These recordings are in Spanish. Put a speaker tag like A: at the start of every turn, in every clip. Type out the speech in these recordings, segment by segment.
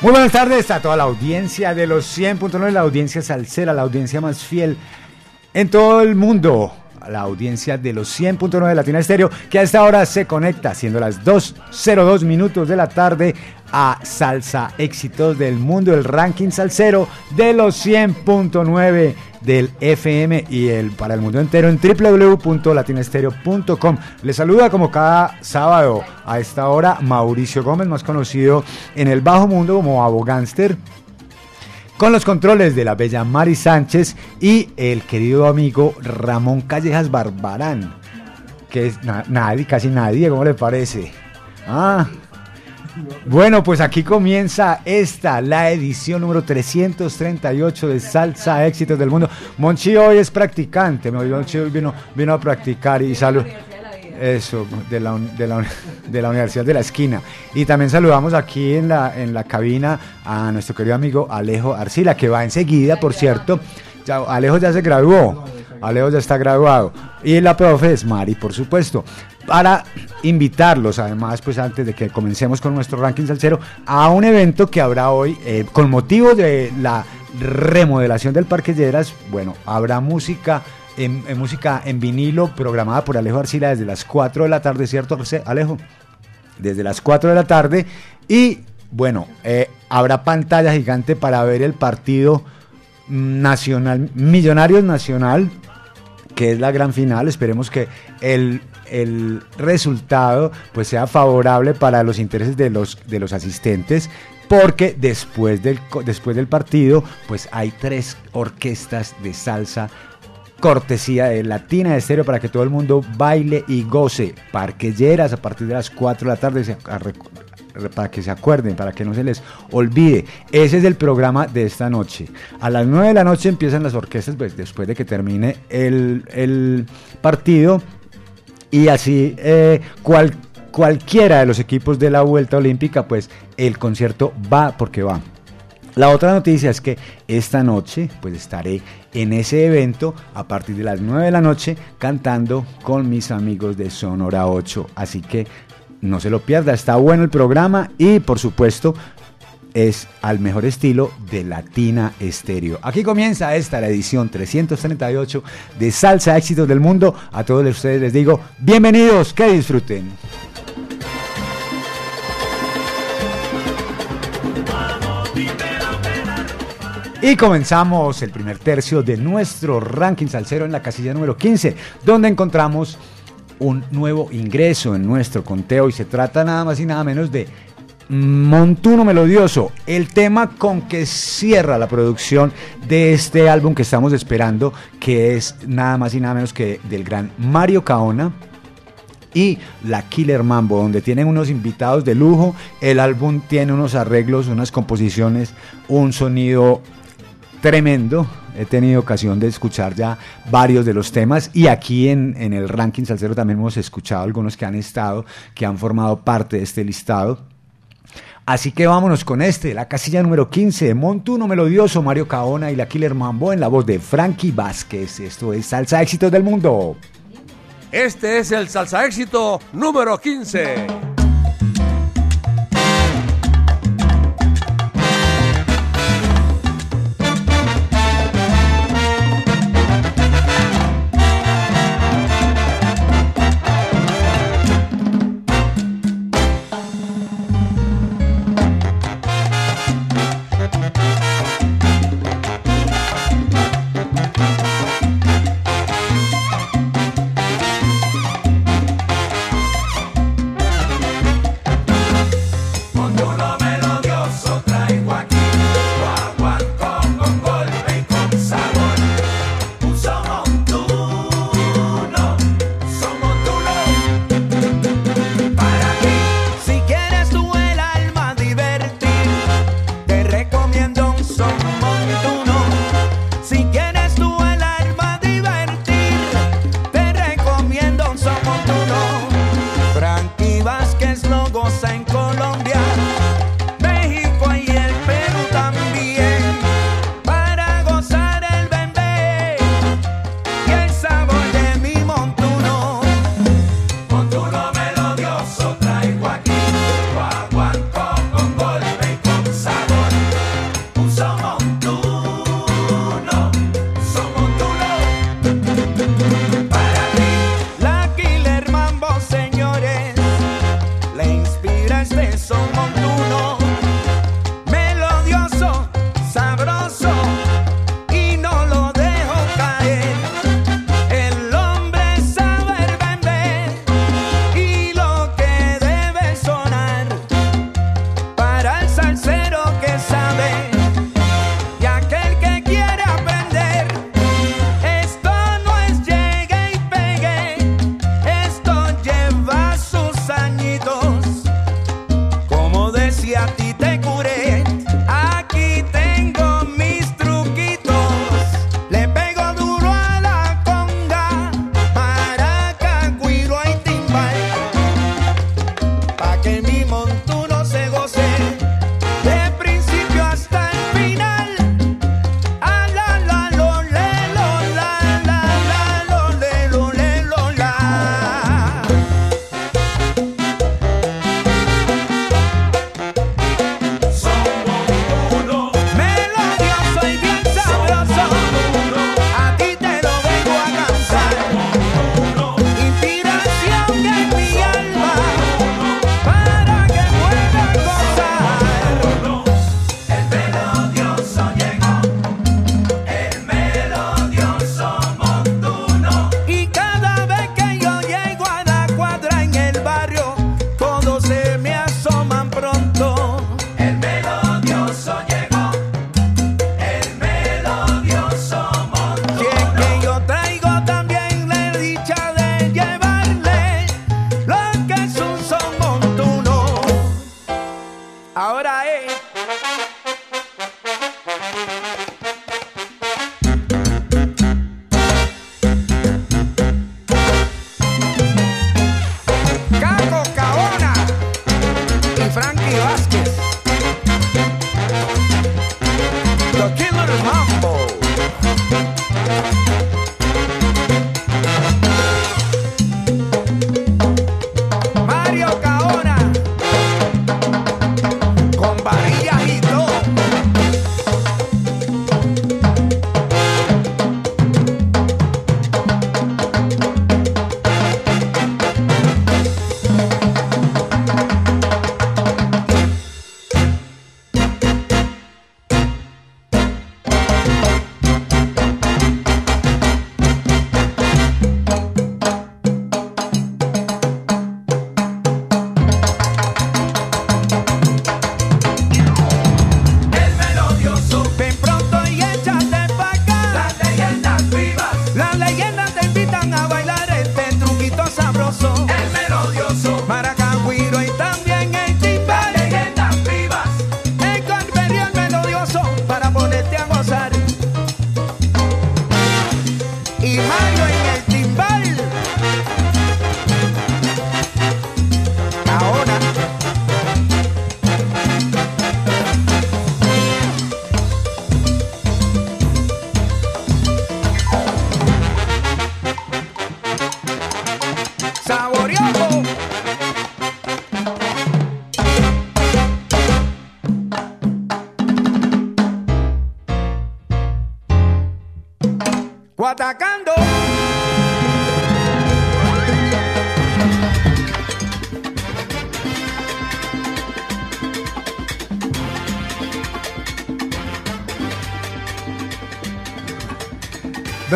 A: Muy buenas tardes a toda la audiencia de los 100.9, la audiencia salsera, la audiencia más fiel en todo el mundo, la audiencia de los 100.9 de Latina Estéreo, que a esta hora se conecta, siendo las 2.02 minutos de la tarde, a Salsa Éxitos del Mundo, el ranking salsero de los 100.9 del FM y el para el mundo entero en www.latinestereo.com. Les saluda como cada sábado a esta hora Mauricio Gómez, más conocido en el bajo mundo como Abogánster con los controles de la bella Mari Sánchez y el querido amigo Ramón Callejas Barbarán, que es nadie, casi nadie, ¿cómo le parece? Ah, bueno, pues aquí comienza esta, la edición número 338 de Salsa Éxitos del Mundo. Monchi hoy es practicante, Monchi hoy vino, vino a practicar y salud. Eso, de la, de, la, de la, Universidad de la Esquina. Y también saludamos aquí en la, en la cabina a nuestro querido amigo Alejo Arcila, que va enseguida, por cierto. Ya, Alejo ya se graduó. Alejo ya está graduado. Y la profe es Mari, por supuesto para invitarlos, además, pues antes de que comencemos con nuestro ranking salsero, a un evento que habrá hoy eh, con motivo de la remodelación del Parque Lleras. Bueno, habrá música en, música en vinilo programada por Alejo Arcila desde las 4 de la tarde, ¿cierto, Alejo? Desde las 4 de la tarde. Y bueno, eh, habrá pantalla gigante para ver el partido nacional, Millonarios Nacional, que es la gran final. Esperemos que el el resultado pues sea favorable para los intereses de los, de los asistentes porque después del, después del partido pues hay tres orquestas de salsa cortesía de Latina de Estéreo para que todo el mundo baile y goce. Parquelleras a partir de las 4 de la tarde para que se acuerden, para que no se les olvide. Ese es el programa de esta noche. A las 9 de la noche empiezan las orquestas, pues después de que termine el, el partido y así eh, cualquiera de los equipos de la Vuelta Olímpica, pues el concierto va porque va. La otra noticia es que esta noche pues estaré en ese evento a partir de las 9 de la noche cantando con mis amigos de Sonora 8. Así que no se lo pierda, está bueno el programa y por supuesto es al mejor estilo de Latina Estéreo. Aquí comienza esta, la edición 338 de Salsa Éxitos del Mundo. A todos ustedes les digo, bienvenidos, que disfruten. Y comenzamos el primer tercio de nuestro ranking salsero en la casilla número 15, donde encontramos un nuevo ingreso en nuestro conteo y se trata nada más y nada menos de Montuno Melodioso, el tema con que cierra la producción de este álbum que estamos esperando, que es nada más y nada menos que del gran Mario Caona y la Killer Mambo, donde tienen unos invitados de lujo. El álbum tiene unos arreglos, unas composiciones, un sonido tremendo. He tenido ocasión de escuchar ya varios de los temas y aquí en, el ranking salsero también hemos escuchado algunos que han estado, que han formado parte de este listado. Así que vámonos con este, la casilla número 15, Montuno Melodioso, Mario Caona y la Killer Mambo en la voz de Frankie Vázquez. Esto es Salsa Éxito del Mundo.
B: Este es el Salsa Éxito número 15.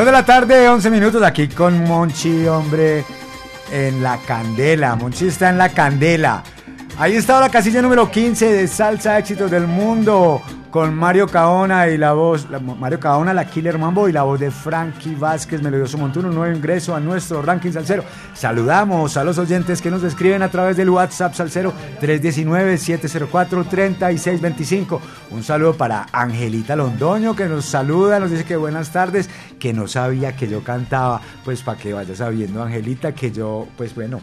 A: 2 de la tarde, 11 minutos aquí con Monchi, hombre, en la candela. Monchi está en la candela. Ahí está la casilla número 15 de Salsa Éxitos del Mundo con Mario Caona y la voz, Mario Caona, la Killer Mambo y la voz de Frankie Vázquez, Melodioso Montuno, un nuevo ingreso a nuestro ranking salsero. Saludamos a los oyentes que nos escriben a través del WhatsApp salsero 319-704-3625. Un saludo para Angelita Londoño que nos saluda, nos dice que buenas tardes, que no sabía que yo cantaba, pues para que vaya sabiendo Angelita que yo, pues bueno,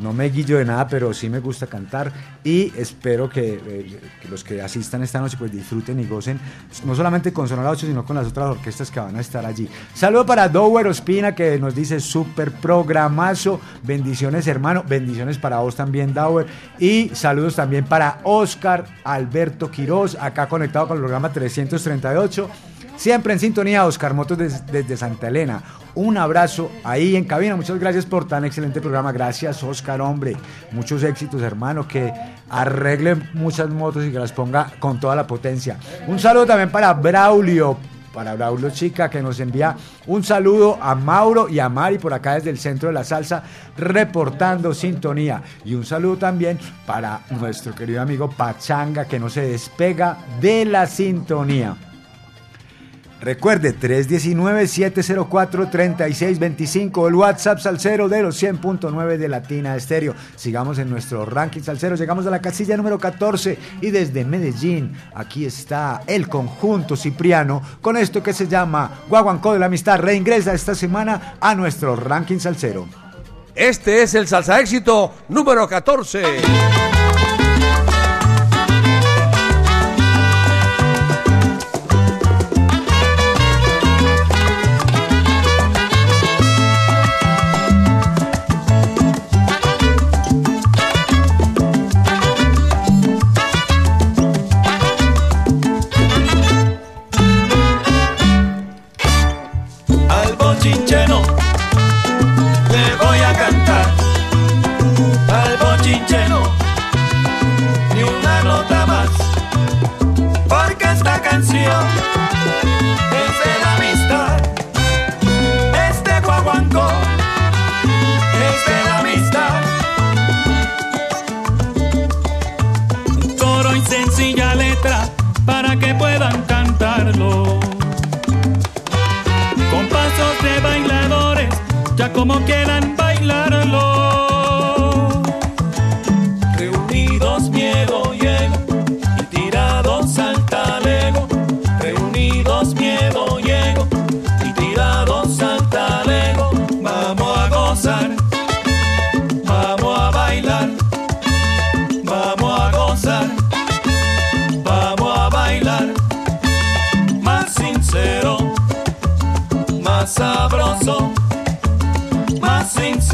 A: no me guillo de nada, pero sí me gusta cantar y espero eh, que, los que asistan esta noche pues disfruten y gocen, no solamente con Sonora 8, sino con las otras orquestas que van a estar allí. Saludo para Dower Ospina que nos dice súper programazo, bendiciones hermano, bendiciones para vos también Dower y saludos también para Oscar Alberto Quiroz, acá conectado con el programa 338. Siempre en sintonía, Oscar Motos desde, Santa Elena. Un abrazo ahí en cabina. Muchas gracias por tan excelente programa. Gracias, Oscar, hombre. Muchos éxitos, hermano. Que arregle muchas motos y que las ponga con toda la potencia. Un saludo también para Braulio. Para Braulio Chica, que nos envía un saludo a Mauro y a Mari por acá desde el centro de la salsa, reportando sintonía. Y un saludo también para nuestro querido amigo Pachanga, que no se despega de la sintonía. Recuerde 319-704-3625, el WhatsApp salsero de los 100.9 de Latina Estéreo. Sigamos en nuestro ranking salsero, llegamos a la casilla número 14 y desde Medellín, aquí está el conjunto Cipriano con esto que se llama Guaguancó de la Amistad. Reingresa esta semana a nuestro ranking salsero.
B: Este es el salsa éxito número 14.
C: Como quieran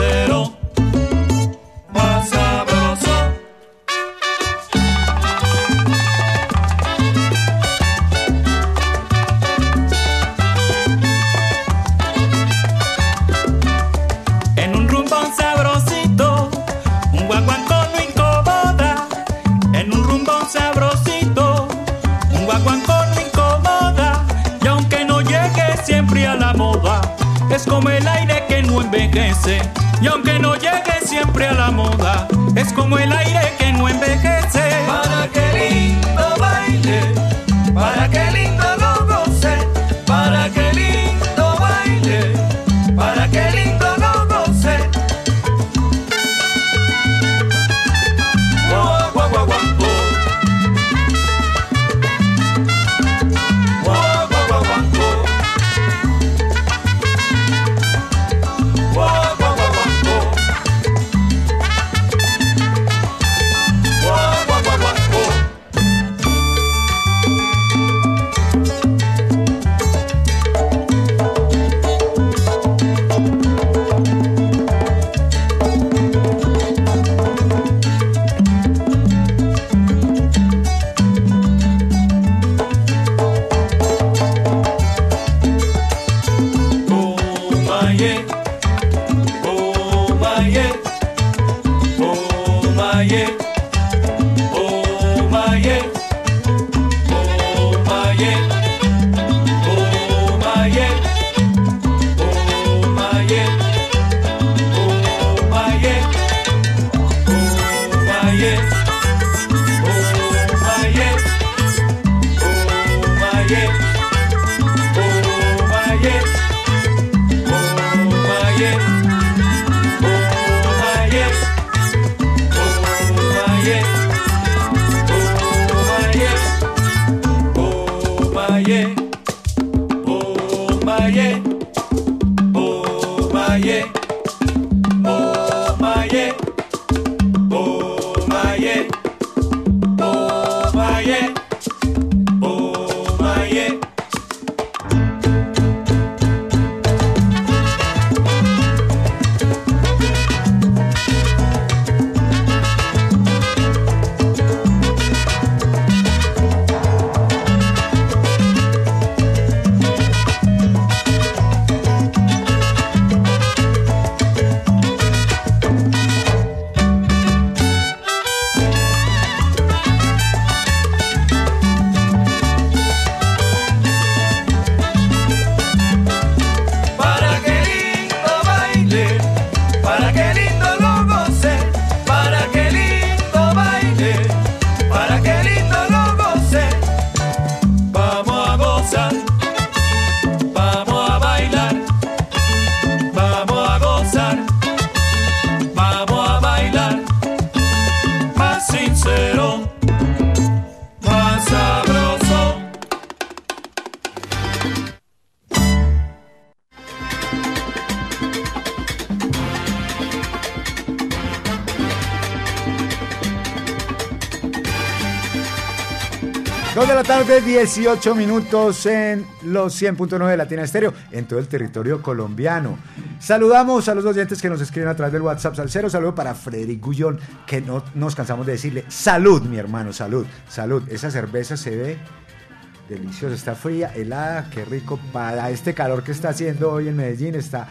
C: sincero.
A: 18 minutos en los 100.9 de Latina Estéreo, en todo el territorio colombiano. Saludamos a los oyentes que nos escriben a través del WhatsApp Salcero. Saludo para Frederic Gullón, que no nos cansamos de decirle salud, mi hermano, salud, salud. Esa cerveza se ve deliciosa, está fría, helada, qué rico. Para este calor que está haciendo hoy en Medellín, está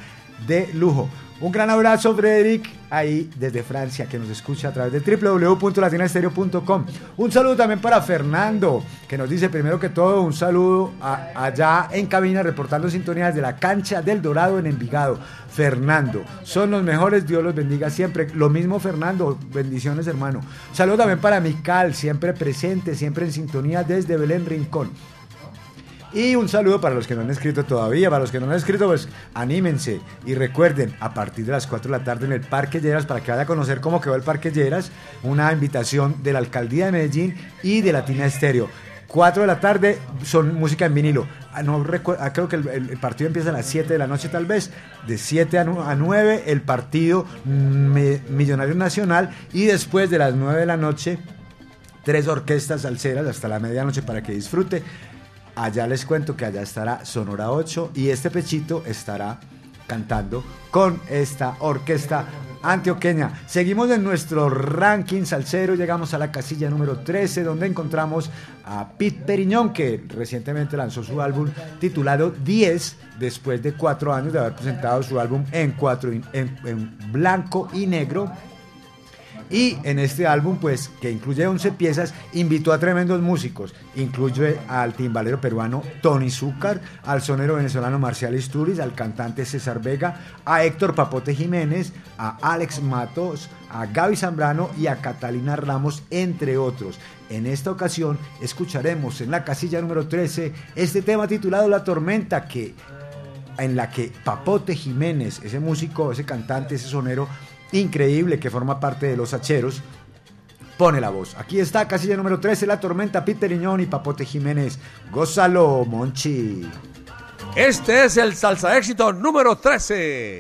A: de lujo. Un gran abrazo, Frederic, ahí desde Francia, que nos escucha a través de www.latinaestereo.com. Un saludo también para Fernando, que nos dice primero que todo un saludo allá en cabina reportando sintonías de la cancha del Dorado en Envigado. Fernando, son los mejores, Dios los bendiga siempre. Lo mismo, Fernando, bendiciones, hermano. Saludo también para Mical, siempre presente, siempre en sintonía desde Belén Rincón. Y un saludo para los que no han escrito todavía, para los que no han escrito, pues anímense y recuerden, a partir de las 4 de la tarde en el Parque Lleras, para que vaya a conocer cómo quedó el Parque Lleras, una invitación de la Alcaldía de Medellín y de Latina Estéreo. 4 de la tarde son música en vinilo. Ah, no ah, creo que el, partido empieza a las 7 de la noche tal vez. De 7 a 9 el partido Millonario Nacional y después de las 9 de la noche tres orquestas salseras hasta la medianoche para que disfrute. Allá les cuento que allá estará Sonora 8 y este pechito estará cantando con esta orquesta antioqueña. Seguimos en nuestro ranking salsero, llegamos a la casilla número 13 donde encontramos a Pete Periñón que recientemente lanzó su álbum titulado 10 después de cuatro años de haber presentado su álbum en, cuatro, en blanco y negro y en este álbum, pues, que incluye 11 piezas, invitó a tremendos músicos. Incluye al timbalero peruano Tony Zúcar, al sonero venezolano Marcial Isturiz, al cantante César Vega, a Héctor Papote Jiménez, a Alex Matos, a Gaby Zambrano y a Catalina Ramos, entre otros. En esta ocasión escucharemos en la casilla número 13 este tema titulado La Tormenta, que en la que Papote Jiménez, ese músico, ese cantante, ese sonero, increíble que forma parte de los Hacheros, pone la voz. Aquí está, casilla número 13, La Tormenta, Peter Iñón y Papote Jiménez. Gózalo, Monchi.
B: Este es el salsa éxito número 13.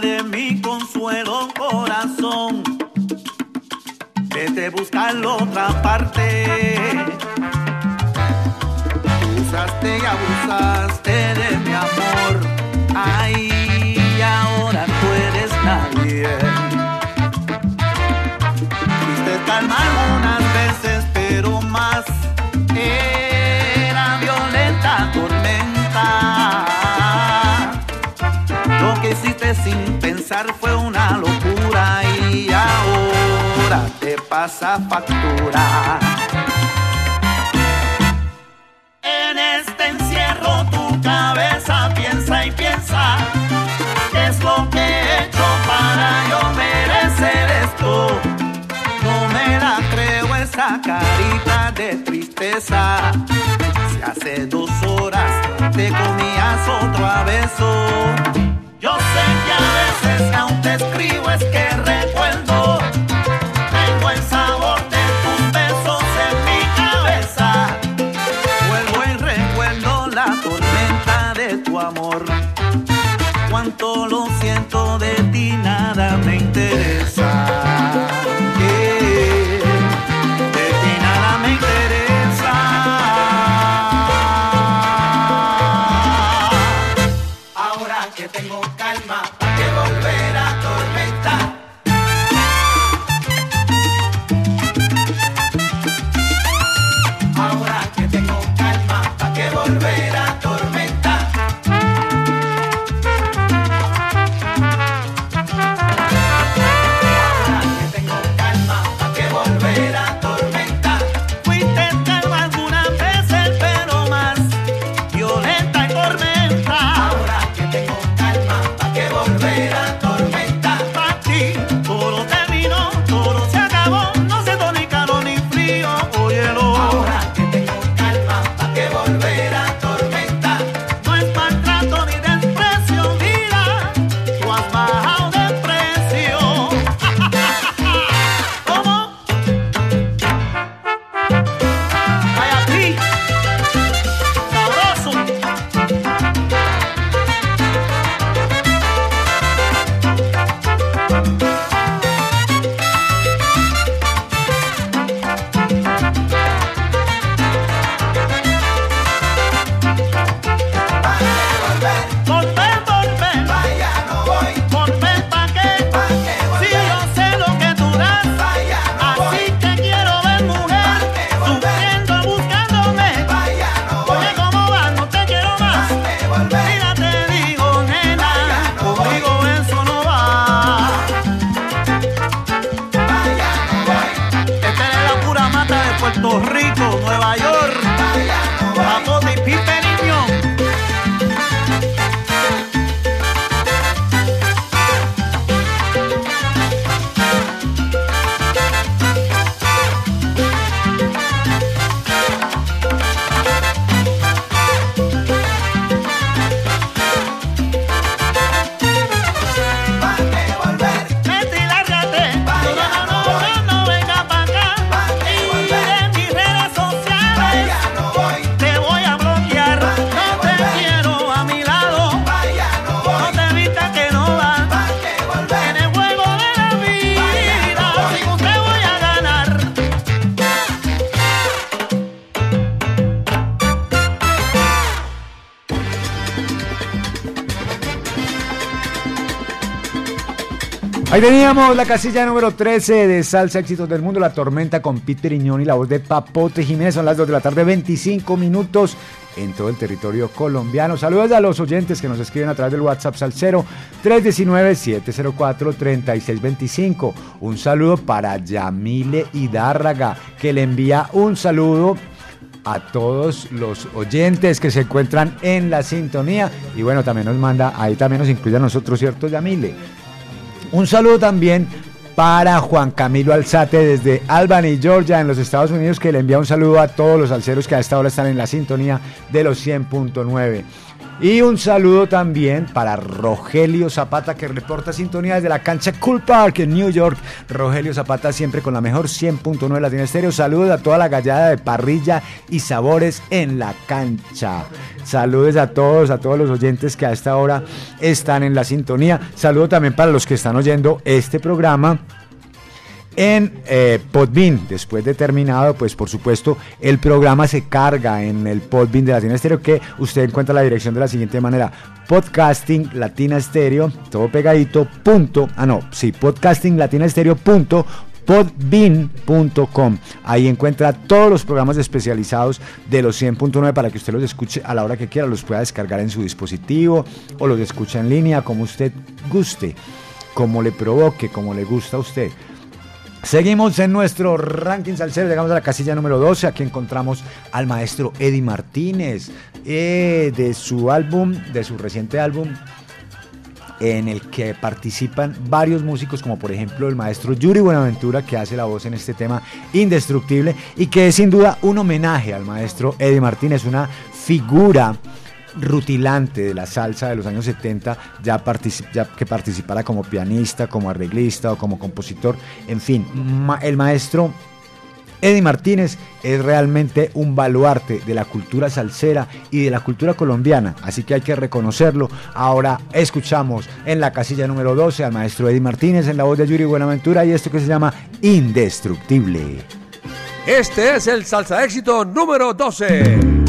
D: De mi consuelo, corazón. Vete a buscar otra parte. Usaste y abusaste de mi amor. Ay, ahora. nadie. Quise calma algunas veces, pero más Sin pensar fue una locura y ahora te pasa factura. En este encierro tu cabeza piensa y piensa qué es lo que he hecho para yo merecer esto. No me la creo esa carita de tristeza. Si hace dos horas te comías otro a beso. Yo sé que a veces aún te escribo es que recuerdo.
A: Ahí teníamos la casilla número 13 de Salsa Éxitos del Mundo, La Tormenta con Peter Iñón y la voz de Papote Jiménez. Son las 2 de la tarde, 25 minutos en todo el territorio colombiano. Saludos a los oyentes que nos escriben a través del WhatsApp Salcero 319-704-3625. Un saludo para Yamile Hidárraga, que le envía un saludo a todos los oyentes que se encuentran en la sintonía. Y bueno, también nos manda, ahí también nos incluye a nosotros, ¿cierto, Yamile? Un saludo también para Juan Camilo Alzate desde Albany, Georgia, en los Estados Unidos, que le envía un saludo a todos los alceros que a esta hora están en la sintonía de los 100.9. Y un saludo también para Rogelio Zapata, que reporta sintonía desde la cancha Cool Park en New York. Rogelio Zapata siempre con la mejor 100.9 Latina Estéreo. Saludos a toda la gallada de parrilla y sabores en la cancha. Saludos a todos, a todos los oyentes que a esta hora están en la sintonía. Saludo también para los que están oyendo este programa en eh, Podbean. Después de terminado, pues por supuesto, el programa se carga en el Podbean de Latina Estéreo, que usted encuentra la dirección de la siguiente manera: podcasting Latina Estéreo, todo pegadito, punto, ah no, sí, podcasting Latina Estéreo, punto. Ahí encuentra todos los programas especializados de los 100.9 para que usted los escuche a la hora que quiera, los pueda descargar en su dispositivo o los escuche en línea, como usted guste, como le provoque, como le gusta a usted. Seguimos en nuestro ranking salsero, llegamos a la casilla número 12, aquí encontramos al maestro Eddie Martínez, eh, de su álbum, de su reciente álbum, en el que participan varios músicos, como por ejemplo el maestro Yuri Buenaventura, que hace la voz en este tema indestructible, y que es sin duda un homenaje al maestro Eddie Martínez, una figura rutilante de la salsa de los años 70, ya, que participara como pianista, como arreglista o como compositor. En fin, el maestro Eddie Martínez es realmente un baluarte de la cultura salsera y de la cultura colombiana, así que hay que reconocerlo. Ahora escuchamos en la casilla número 12 al maestro Eddie Martínez en la voz de Yuri Buenaventura y esto que se llama Indestructible.
D: Este es el salsa éxito número 12.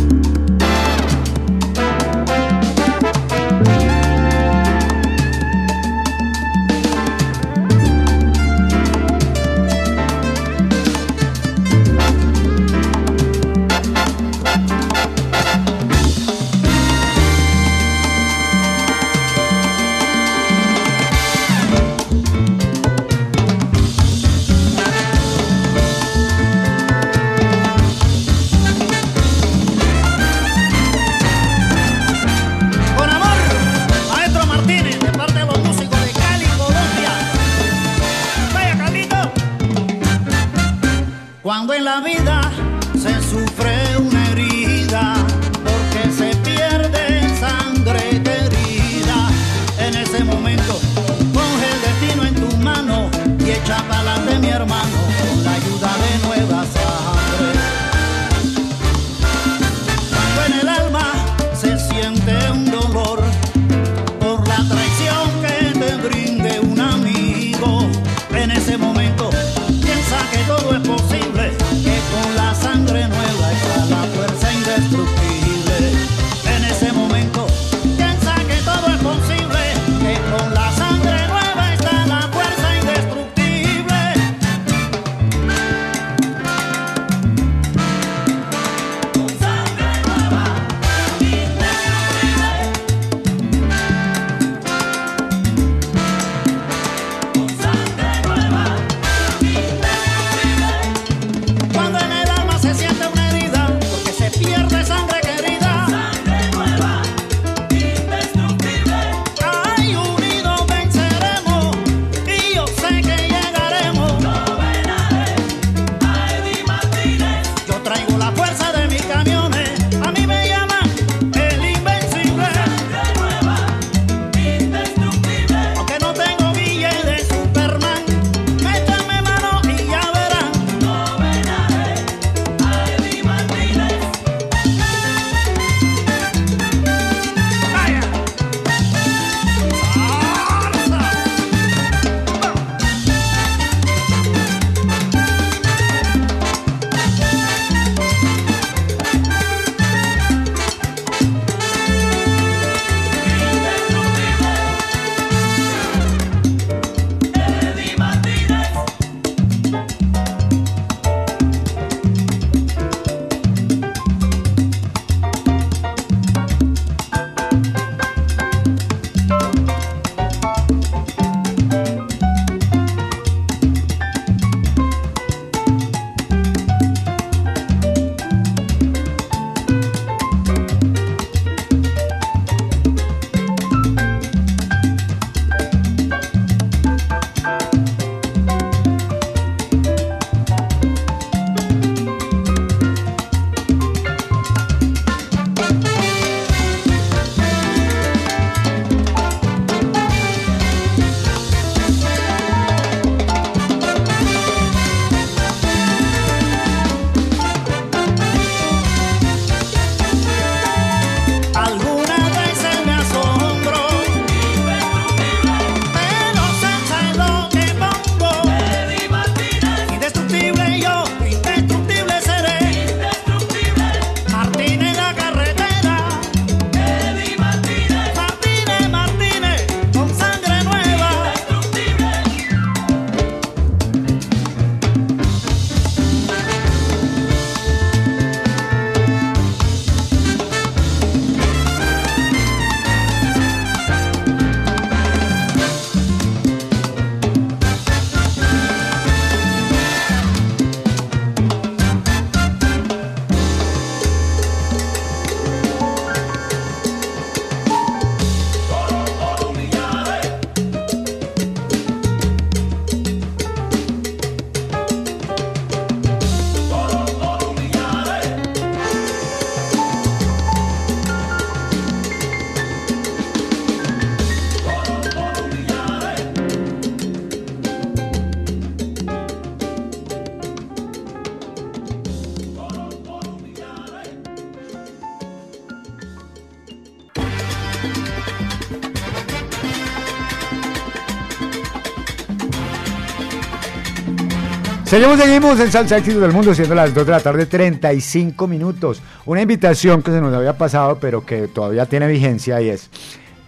A: Seguimos, seguimos en Salsa Éxito del Mundo, siendo las 2 de la tarde, 35 minutos. Una invitación que se nos había pasado, pero que todavía tiene vigencia y es,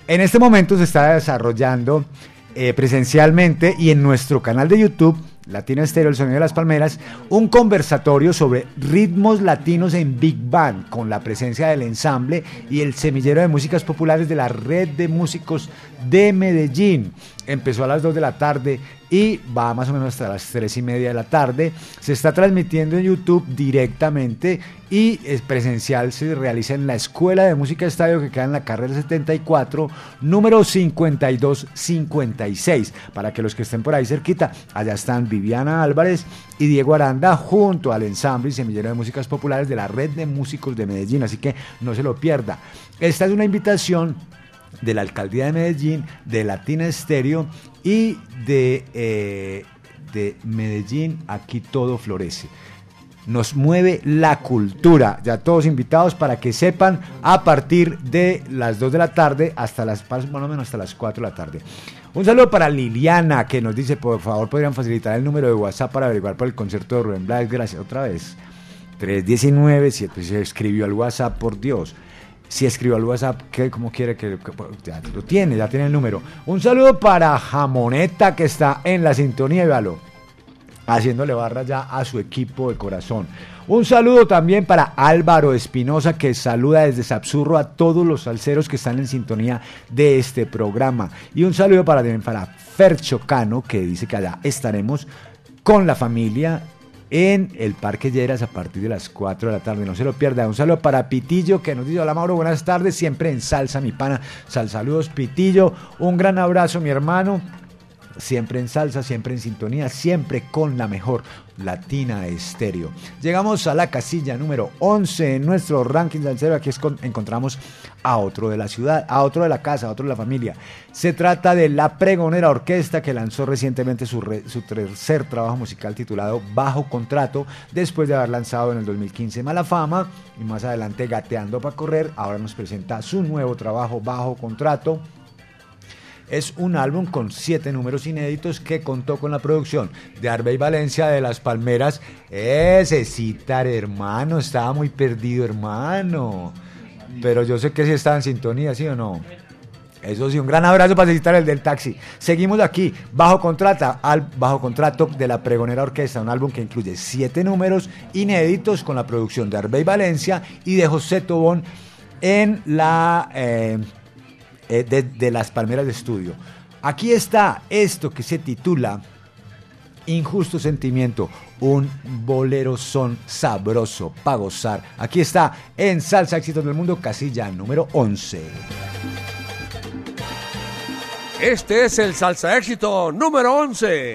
A: en este momento se está desarrollando eh, presencialmente y en nuestro canal de YouTube Latino Estéreo, el sonido de las palmeras, un conversatorio sobre ritmos latinos en Big Band, con la presencia del ensamble y el semillero de músicas populares de la red de músicos de Medellín. Empezó a las 2 de la tarde y va más o menos hasta las 3 y media de la tarde. Se está transmitiendo en YouTube directamente y es presencial se realiza en la Escuela de Música Estadio que queda en la carrera 74, número 5256. Para que los que estén por ahí cerquita, allá están Viviana Álvarez y Diego Aranda junto al ensamble y semillero de músicas populares de la red de músicos de Medellín. Así que no se lo pierda. Esta es una invitación de la alcaldía de Medellín, de Latina Estéreo y de, eh, de Medellín, aquí todo florece. Nos mueve la cultura. Ya todos invitados para que sepan a partir de las 2 de la tarde hasta las, más menos hasta las 4 de la tarde. Un saludo para Liliana que nos dice, por favor, podrían facilitar el número de WhatsApp para averiguar por el concierto de Rubén Blades. Gracias otra vez. 319, si se escribió al WhatsApp, por Dios si escribió al WhatsApp, que como quiere que, ya lo tiene, ya tiene el número. Un saludo para Jamoneta que está en la sintonía, véalo, haciéndole barra ya a su equipo de corazón. Un saludo también para Álvaro Espinosa que saluda desde Sapsurro a todos los salseros que están en sintonía de este programa. Y un saludo para, para Fercho Cano que dice que allá estaremos con la familia en el Parque Lleras a partir de las 4 de la tarde. No se lo pierda. Un saludo para Pitillo que nos dice, hola Mauro, buenas tardes, siempre en salsa, mi pana. Sal saludos, Pitillo. Un gran abrazo, mi hermano siempre en salsa, siempre en sintonía, siempre con la mejor latina estéreo. Llegamos a la casilla número 11 en nuestro ranking salsero. Aquí encontramos a otro de la ciudad, a otro de la casa, a otro de la familia. Se trata de La Pregonera Orquesta que lanzó recientemente su, su tercer trabajo musical titulado Bajo Contrato, después de haber lanzado en el 2015 Mala Fama y más adelante Gateando para Correr. Ahora nos presenta su nuevo trabajo Bajo Contrato es un álbum con siete números inéditos que contó con la producción de Arbey Valencia de Las Palmeras. Ese citar, hermano, estaba muy perdido, hermano. Pero yo sé que sí estaba en sintonía, ¿sí o no? Eso sí, un gran abrazo para citar el del taxi. Seguimos aquí, bajo contrato, al, bajo contrato de la Pregonera Orquesta, un álbum que incluye siete números inéditos con la producción de Arbey Valencia y de José Tobón en la eh, eh, de, las palmeras de estudio. Aquí está esto que se titula Injusto Sentimiento, un bolero son sabroso para gozar. Aquí está en Salsa Éxitos del Mundo, casilla número 11.
E: Este es el Salsa Éxito número 11.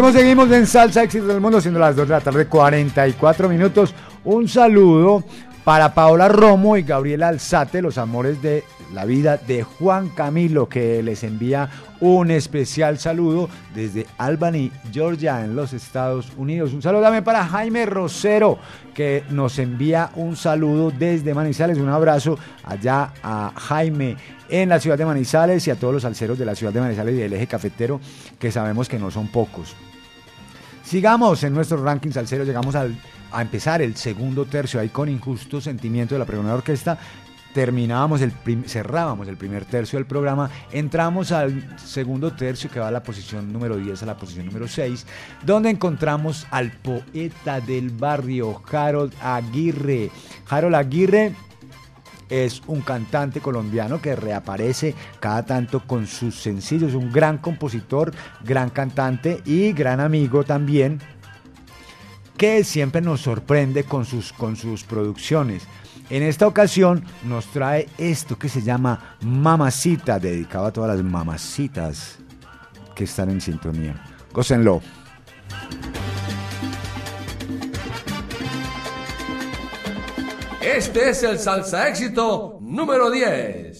A: Seguimos, en Salsa Éxito del Mundo, siendo las 2 de la tarde, 44 minutos. Un saludo para Paola Romo y Gabriela Alzate, los amores de la vida de Juan Camilo, que les envía un especial saludo desde Albany, Georgia, en los Estados Unidos. Un saludo también para Jaime Rosero, que nos envía un saludo desde Manizales. Un abrazo allá a Jaime en la ciudad de Manizales y a todos los alceros de la ciudad de Manizales y del eje cafetero, que sabemos que no son pocos. Sigamos en nuestro ranking salsero, llegamos a empezar el segundo tercio ahí con Injusto Sentimiento de la Pregonera Orquesta. Terminábamos el cerrábamos el primer tercio del programa, entramos al segundo tercio que va a la posición número 10 a la posición número 6, donde encontramos al poeta del barrio Harold Aguirre. Harold Aguirre es un cantante colombiano que reaparece cada tanto con sus sencillos, un gran compositor, gran cantante y gran amigo también, que siempre nos sorprende con sus, con sus producciones. En esta ocasión nos trae esto que se llama Mamacita, dedicado a todas las mamacitas que están en sintonía. Gócenlo.
B: Este es el salsa éxito número 10.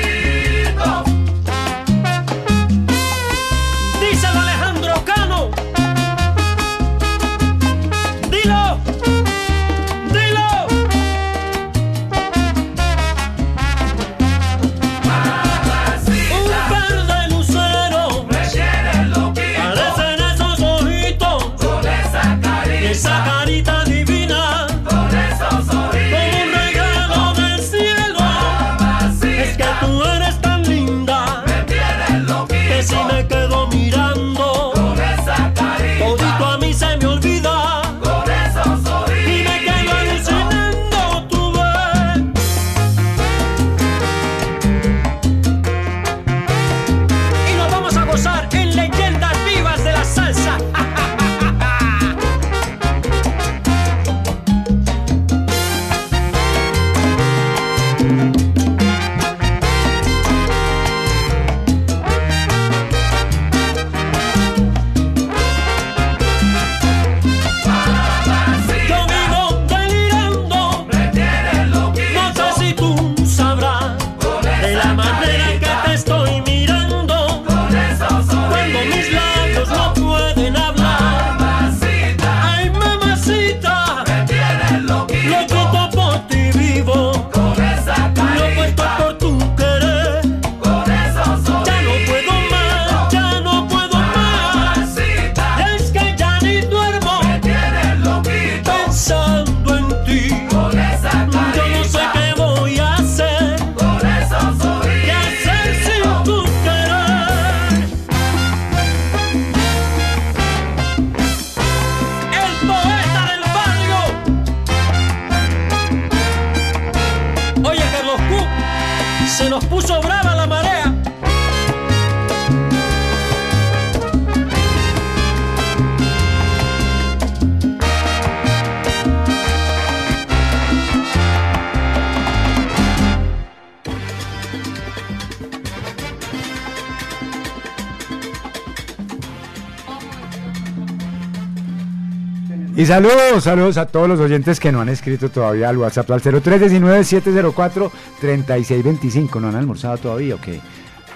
A: Saludos, saludos a todos los oyentes que no han escrito todavía al WhatsApp al 0319-704-3625. ¿No han almorzado todavía? Ok.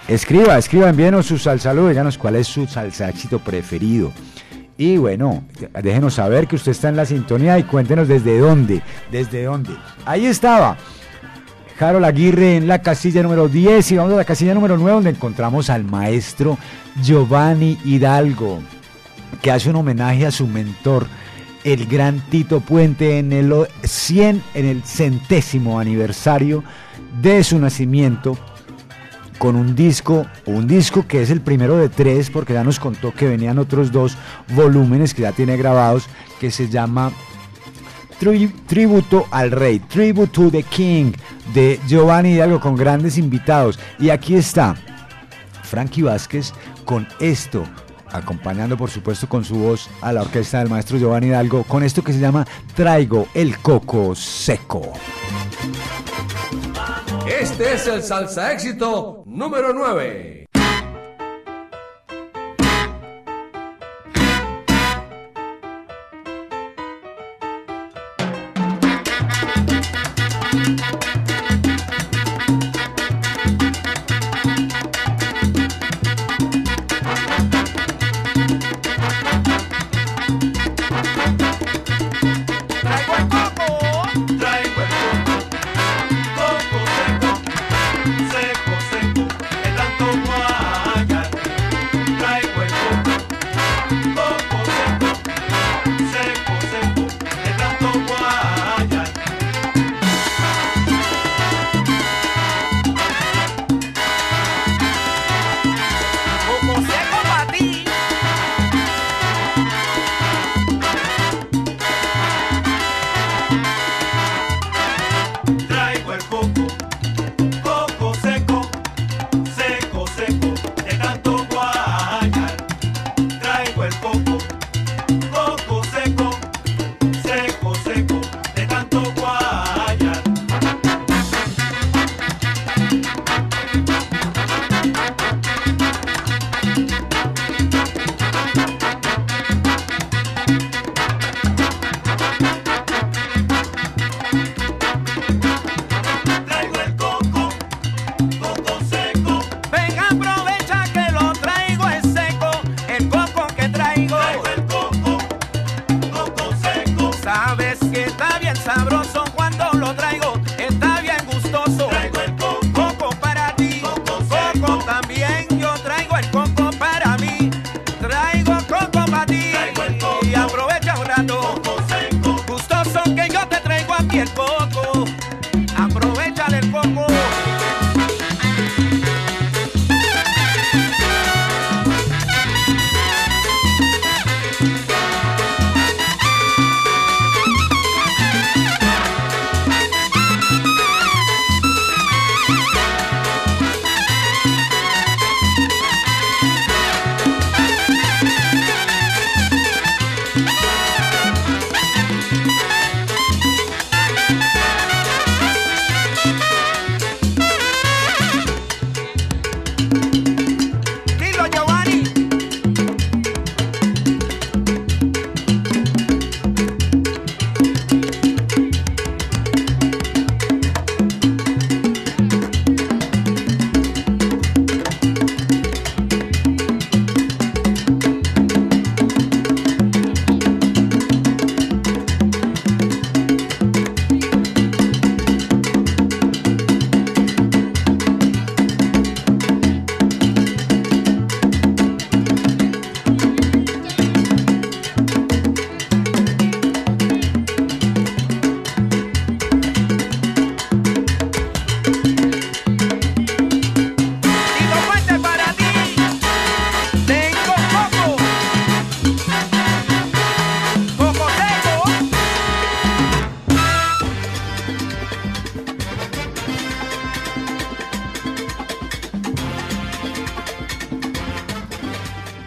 A: Escriba, escriba, envíenos su salsa, saludo, díganos cuál es su salsa éxito preferido. Y bueno, déjenos saber que usted está en la sintonía y cuéntenos desde dónde, desde dónde. Ahí estaba. Harold Aguirre en la casilla número 10 y vamos a la casilla número 9 donde encontramos al maestro Giovanni Hidalgo, que hace un homenaje a su mentor, el gran Tito Puente, en el o- 100, en el centésimo aniversario de su nacimiento, con un disco, un disco que es el primero de tres, porque ya nos contó que venían otros dos volúmenes que ya tiene grabados, que se llama Tri- Tributo al Rey, Tribute to the King, de Giovanni Hidalgo, con grandes invitados. Y aquí está Frankie Vázquez con esto, acompañando por supuesto con su voz a la orquesta del maestro Giovanni Hidalgo, con esto que se llama Traigo el Coco Seco.
B: Este es el salsa éxito número 9.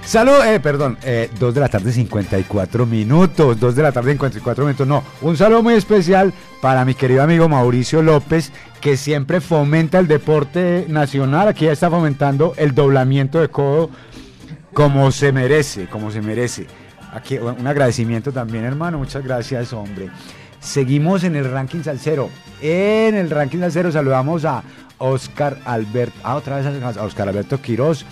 A: Salud, eh, perdón, eh, 2 de la tarde 54 minutos, 2 de la tarde 54 minutos, no, un saludo muy especial para mi querido amigo Mauricio López, que siempre fomenta el deporte nacional, aquí ya está fomentando el doblamiento de codo como se merece, como se merece. Aquí un agradecimiento también, hermano, muchas gracias, hombre. Seguimos en el ranking salsero. En el ranking salsero saludamos a Oscar Alberto, ah, otra vez a Oscar Alberto Quiroz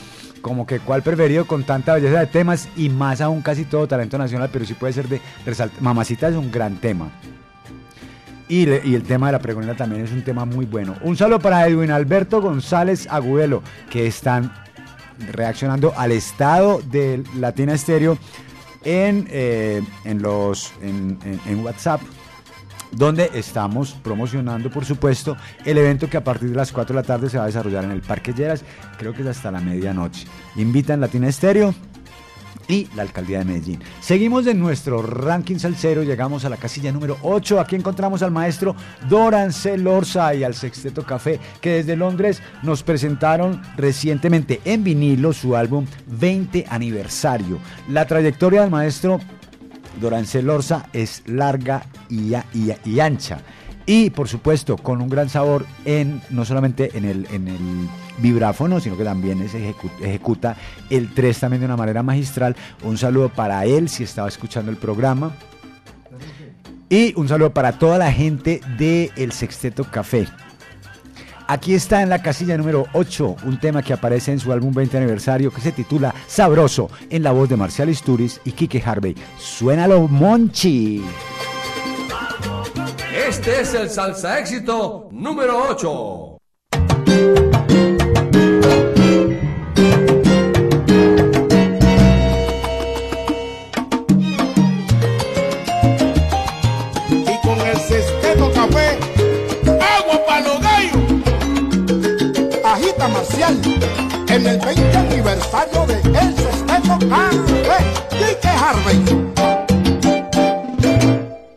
A: como que cuál preferido con tanta belleza de temas y más aún casi todo talento nacional, pero sí puede ser de resaltar. Mamacita es un gran tema. Y, y, el tema de la pregonera también es un tema muy bueno. Un saludo para Edwin Alberto González Agudelo, que están reaccionando al estado de Latina Estéreo en, eh, en, los, en, en WhatsApp donde estamos promocionando, por supuesto, el evento que a partir de las 4 de la tarde se va a desarrollar en el Parque Lleras, creo que es hasta la medianoche. Invitan Latina Estéreo y la alcaldía de Medellín. Seguimos en nuestro ranking salsero, llegamos a la casilla número 8. Aquí encontramos al maestro Doran C. Lorza y al Sexteto Café, que desde Londres nos presentaron recientemente en vinilo su álbum 20 aniversario. La trayectoria del maestro Dorancel Lorza es larga y, y, ancha. Y por supuesto, con un gran sabor en no solamente en el, en el vibráfono, sino que también se ejecuta, el 3 también de una manera magistral. Un saludo para él si estaba escuchando el programa. Y un saludo para toda la gente de El Sexteto Café. Aquí está en la casilla número 8 un tema que aparece en su álbum 20 aniversario que se titula Sabroso en la voz de Marcial Isturiz y Kike Harvey. Suénalo, Monchi.
B: Este es el salsa éxito número 8.
F: En el 20 aniversario de El Harvey, Kike Harvey.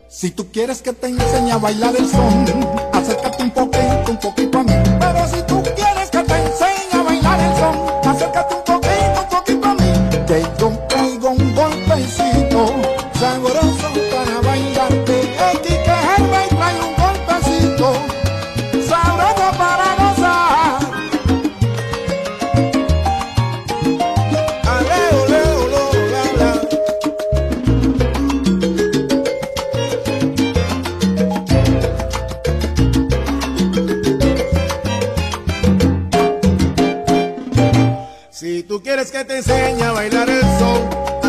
F: Si tú quieres que te enseñe a bailar el son, acércate un poquito, un poquito a mí. Pero si tú quieres que te que te enseñe a bailar el son,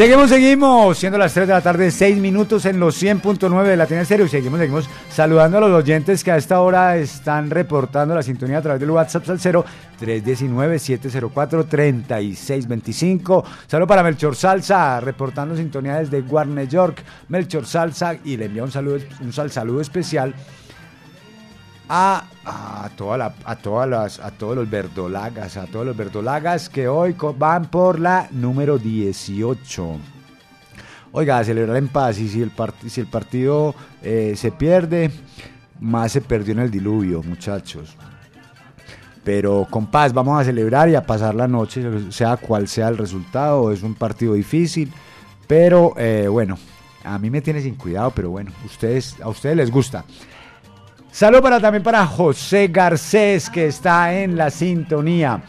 A: Seguimos, seguimos, siendo las 3 de la tarde, 6 minutos en los 100.9 de Latina Estéreo. Seguimos, seguimos saludando a los oyentes que a esta hora están reportando la sintonía a través del WhatsApp al 0 319-704-3625. Saludo para Melchor Salsa, reportando sintonía desde Warner York. Melchor Salsa, y le envío un saludo, un sal- saludo especial a, a, todas las, a todos los verdolagas, a todos los verdolagas que hoy van por la número 18. Oiga, celebrar en paz y si el, part- si el partido eh, se pierde, más se perdió en el diluvio, muchachos. Pero con paz vamos a celebrar y a pasar la noche, sea cual sea el resultado. Es un partido difícil, pero eh, bueno, a mí me tiene sin cuidado, pero bueno, ustedes, a ustedes les gusta. Saludo para, también para José Garcés, que está en la sintonía.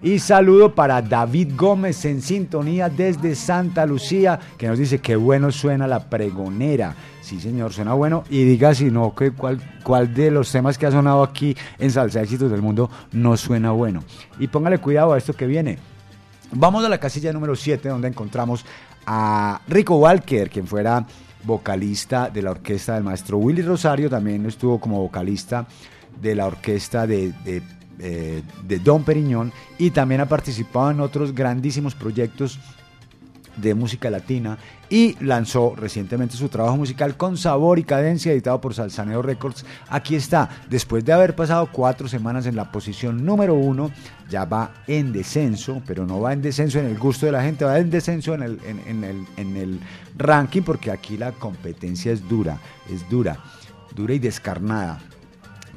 A: Y saludo para David Gómez en sintonía desde Santa Lucía, que nos dice que bueno suena la pregonera. Sí, señor, suena bueno. Y diga si no, que cuál, cuál de los temas que ha sonado aquí en Salsa Éxitos del Mundo no suena bueno. Y póngale cuidado a esto que viene. Vamos a la casilla número 7, donde encontramos a Rico Walker, quien fuera vocalista de la orquesta del maestro Willy Rosario, también estuvo como vocalista de la orquesta de, de, eh, Don Periñón y también ha participado en otros grandísimos proyectos de música latina y lanzó recientemente su trabajo musical con sabor y cadencia editado por Salsaneo Records. Aquí está, después de haber pasado cuatro semanas en la posición número uno, ya va en descenso, pero no va en descenso en el gusto de la gente, va en descenso en el, en, el, en el ranking porque aquí la competencia es dura, es dura, dura y descarnada.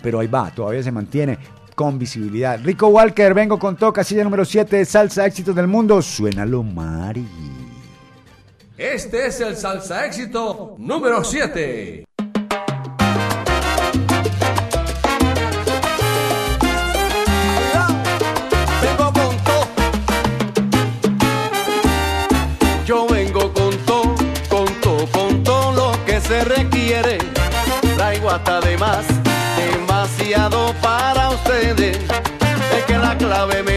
A: Pero ahí va, todavía se mantiene con visibilidad. Rico Walker, vengo con todo, casilla número 7 de Salsa Éxitos del Mundo. Suénalo, Mari.
B: Este es el salsa éxito número 7.
D: Vengo con todo. Yo vengo con todo, con todo, con todo lo que se requiere. Traigo hasta de más, demasiado para ustedes. Es que la clave me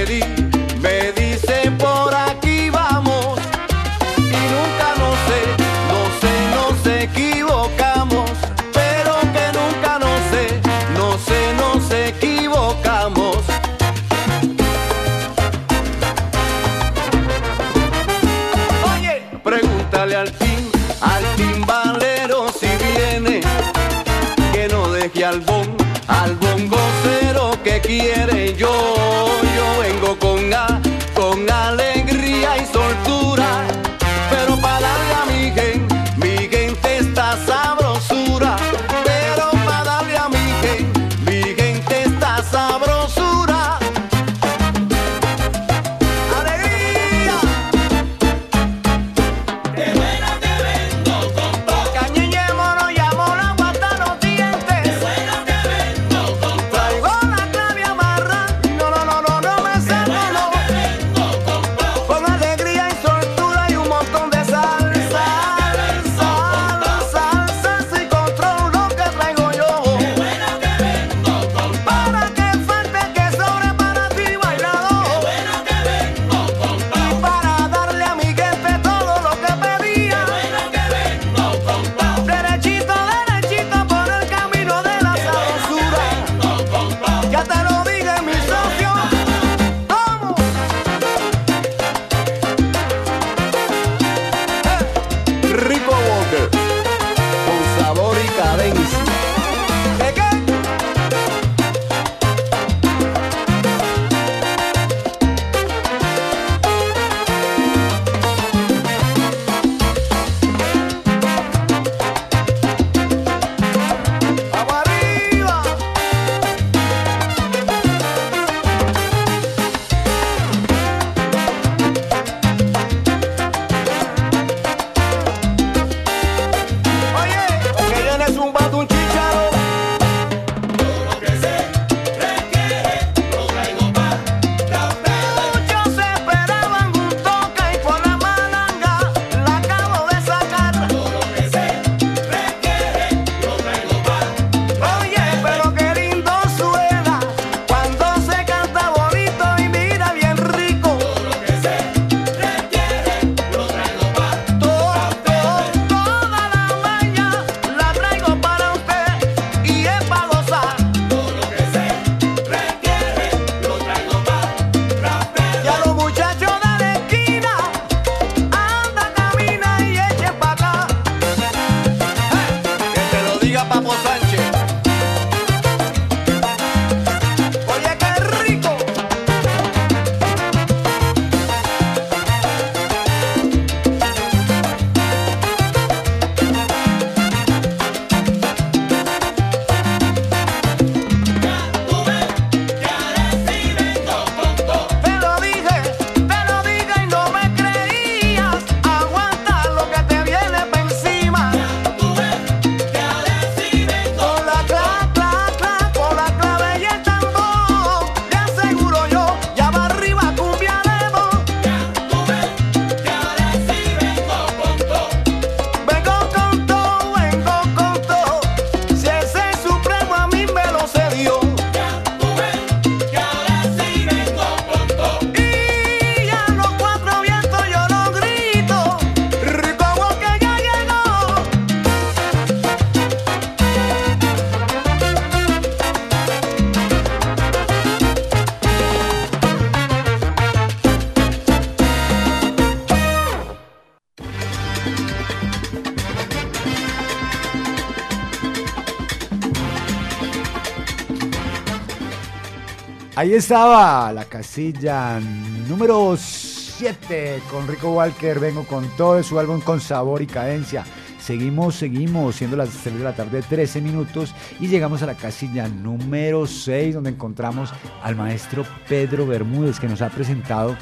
A: Ahí estaba la casilla número 7 con Rico Walker. Vengo con todo su álbum con sabor y cadencia. Seguimos, seguimos, siendo las 3 de la tarde, 13 minutos, y llegamos a la casilla número 6, donde encontramos al maestro Pedro Bermúdez, que nos ha presentado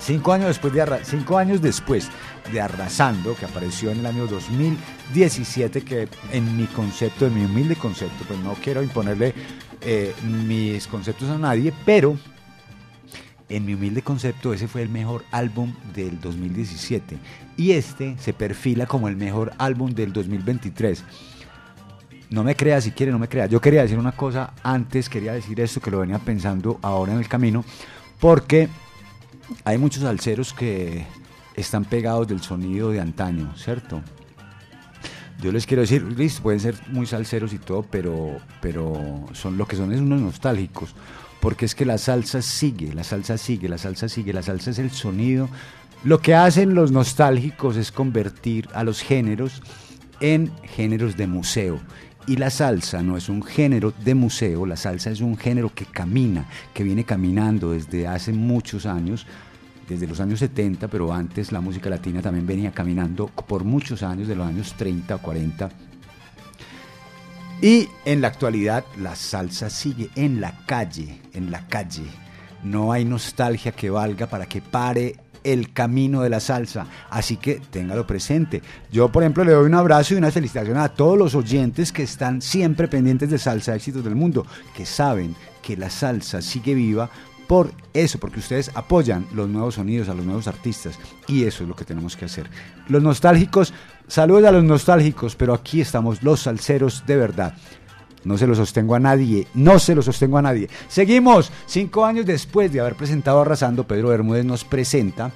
A: Cinco años después de cinco años después de Arrasando, que apareció en el año 2017, que en mi concepto, en mi humilde concepto, pues no quiero imponerle eh, mis conceptos a nadie, pero en mi humilde concepto ese fue el mejor álbum del 2017 y este se perfila como el mejor álbum del 2023. No me crea si quiere, no me crea. Yo quería decir una cosa antes, quería decir esto que lo venía pensando ahora en el camino, porque hay muchos salseros que están pegados del sonido de antaño, ¿cierto? Yo les quiero decir, listo, pueden ser muy salseros y todo, pero, pero son lo que son es unos nostálgicos, porque es que la salsa sigue, la salsa sigue, la salsa sigue, la salsa es el sonido. Lo que hacen los nostálgicos es convertir a los géneros en géneros de museo. Y la salsa no es un género de museo, la salsa es un género que camina, que viene caminando desde hace muchos años, desde los años 70, pero antes la música latina también venía caminando por muchos años, de los años 30 o 40. Y en la actualidad la salsa sigue en la calle, en la calle. No hay nostalgia que valga para que pare el camino de la salsa, así que téngalo presente. Yo, por ejemplo, le doy un abrazo y una felicitación a todos los oyentes que están siempre pendientes de Salsa Éxitos del Mundo, que saben que la salsa sigue viva por eso, porque ustedes apoyan los nuevos sonidos a los nuevos artistas y eso es lo que tenemos que hacer. Los nostálgicos, saludos a los nostálgicos, pero aquí estamos los salseros de verdad. No se lo sostengo a nadie, no se lo sostengo a nadie. Seguimos, cinco años después de haber presentado Arrasando, Pedro Bermúdez nos presenta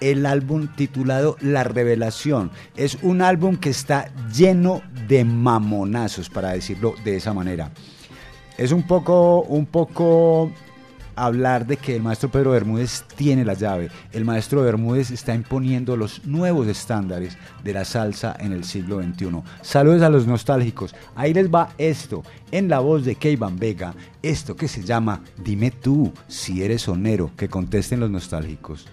A: el álbum titulado La Revelación. Es un álbum que está lleno de mamonazos, para decirlo de esa manera. Es un poco, un poco hablar de que el maestro Pedro Bermúdez tiene la llave. El maestro Bermúdez está imponiendo los nuevos estándares de la salsa en el siglo XXI. Saludos a los nostálgicos. Ahí les va esto, en la voz de Keivan Vega, esto que se llama Dime tú si eres sonero, que contesten los nostálgicos.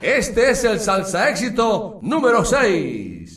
B: Este es el salsa éxito número 6.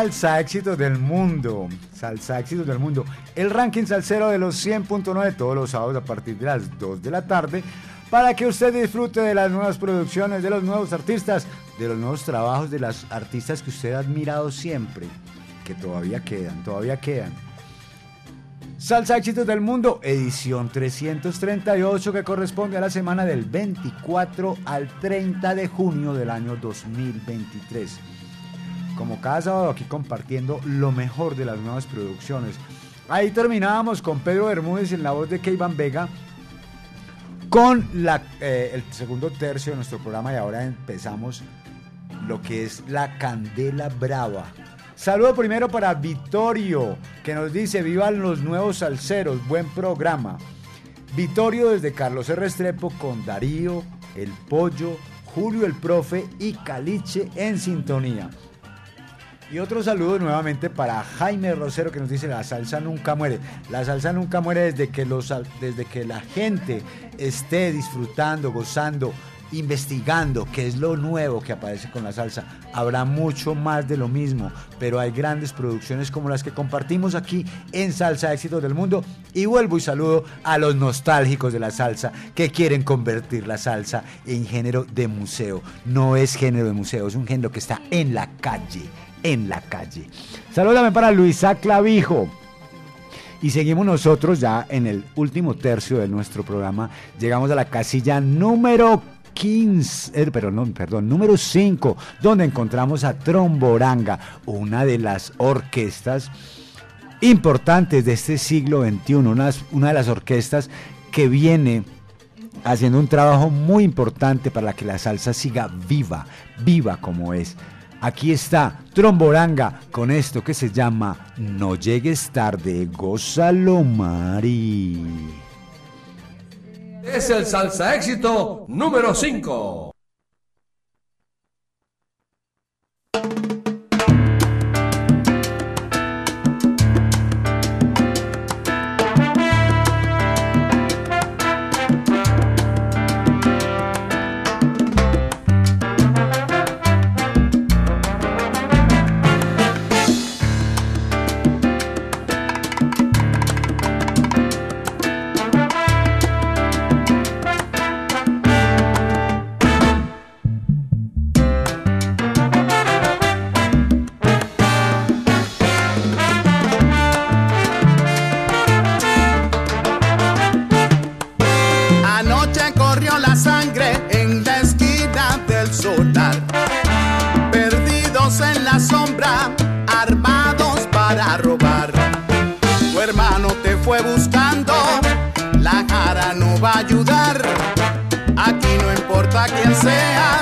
A: Salsa Éxitos del Mundo. Salsa Éxitos del Mundo. El ranking salsero de los 100.9 todos los sábados a partir de las 2 de la tarde. Para que usted disfrute de las nuevas producciones, de los nuevos artistas, de los nuevos trabajos de las artistas que usted ha admirado siempre. Que todavía quedan, todavía quedan. Salsa Éxitos del Mundo, edición 338 que corresponde a la semana del 24 al 30 de junio del año 2023. Como cada sábado aquí compartiendo lo mejor de las nuevas producciones. Ahí terminábamos con Pedro Bermúdez en la voz de Keivan Vega con la, eh, el segundo tercio de nuestro programa y ahora empezamos lo que es la Candela Brava. Saludo primero para Vittorio, que nos dice, vivan los nuevos salseros, buen programa. Vittorio desde Carlos R. Restrepo con Darío, El Pollo, Julio el Profe y Caliche en sintonía. Y otro saludo nuevamente para Jaime Rosero que nos dice la salsa nunca muere. La salsa nunca muere desde que, los, desde que la gente esté disfrutando, gozando, investigando qué es lo nuevo que aparece con la salsa. Habrá mucho más de lo mismo, pero hay grandes producciones como las que compartimos aquí en Salsa Éxitos del Mundo. Y vuelvo y saludo a los nostálgicos de la salsa que quieren convertir la salsa en género de museo. No es género de museo, es un género que está en la calle, en la calle. Salúdame para Luisa Clavijo. Y seguimos nosotros ya en el último tercio de nuestro programa. Llegamos a la casilla número 15, eh, pero no, perdón, número 5, donde encontramos a Tromboranga, una de las orquestas importantes de este siglo XXI, una, una de las orquestas que viene haciendo un trabajo muy importante para que la salsa siga viva, viva como es. Aquí está Tromboranga con esto que se llama No llegues tarde, gózalo Mari.
B: Es el salsa éxito número 5.
G: Buscando, la cara no va a ayudar. Aquí no importa quién seas,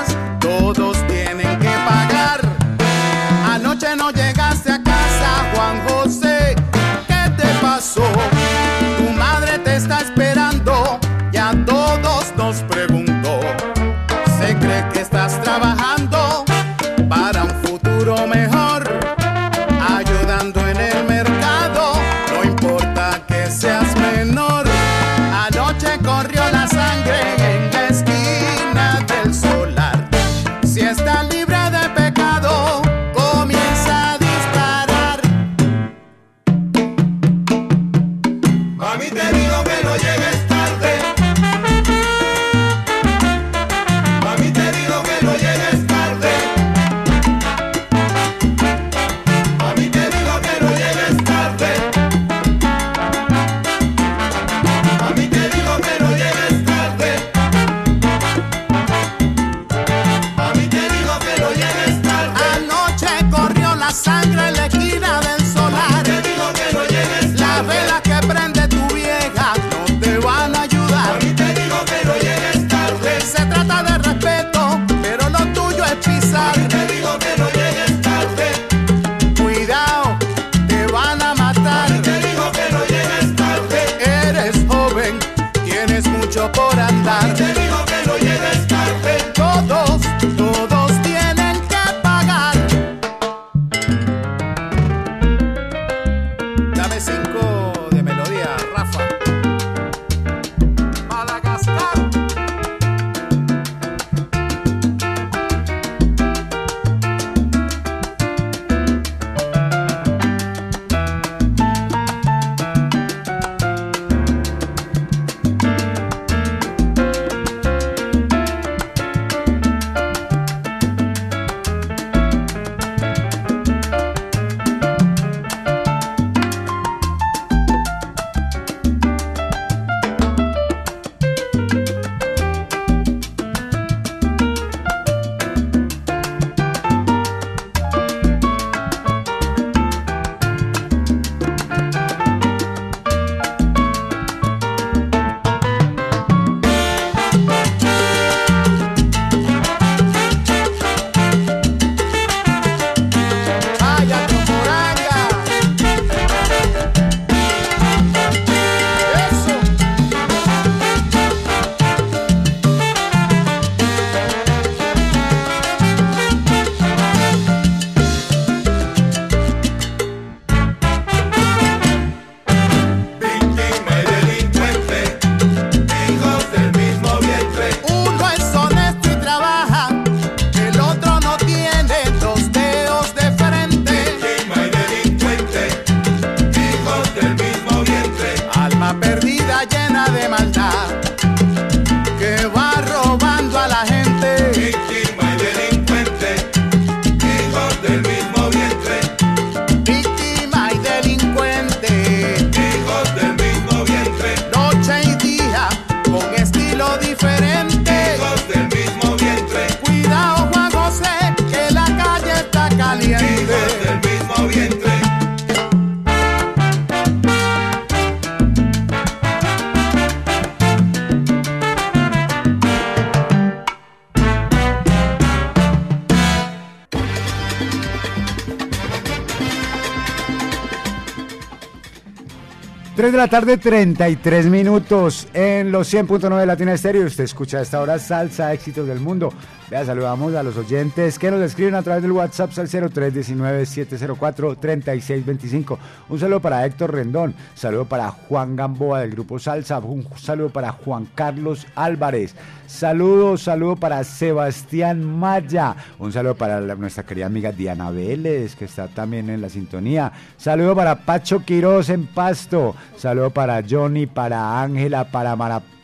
G: la
A: tarde, 33 minutos en los 100.9 de Latina Estéreo. Usted escucha a esta hora Salsa Éxitos del Mundo. Vea, saludamos a los oyentes que nos escriben a través del WhatsApp al 0319-704-3625. Un saludo para Héctor Rendón, saludo para Juan Gamboa del Grupo Salsa, un saludo para Juan Carlos Álvarez, saludo, saludo para Sebastián Maya, un saludo para la- nuestra querida amiga Diana Vélez, que está también en la sintonía, saludo para Pacho Quiroz en Pasto, saludo para Johnny, para Ángela, para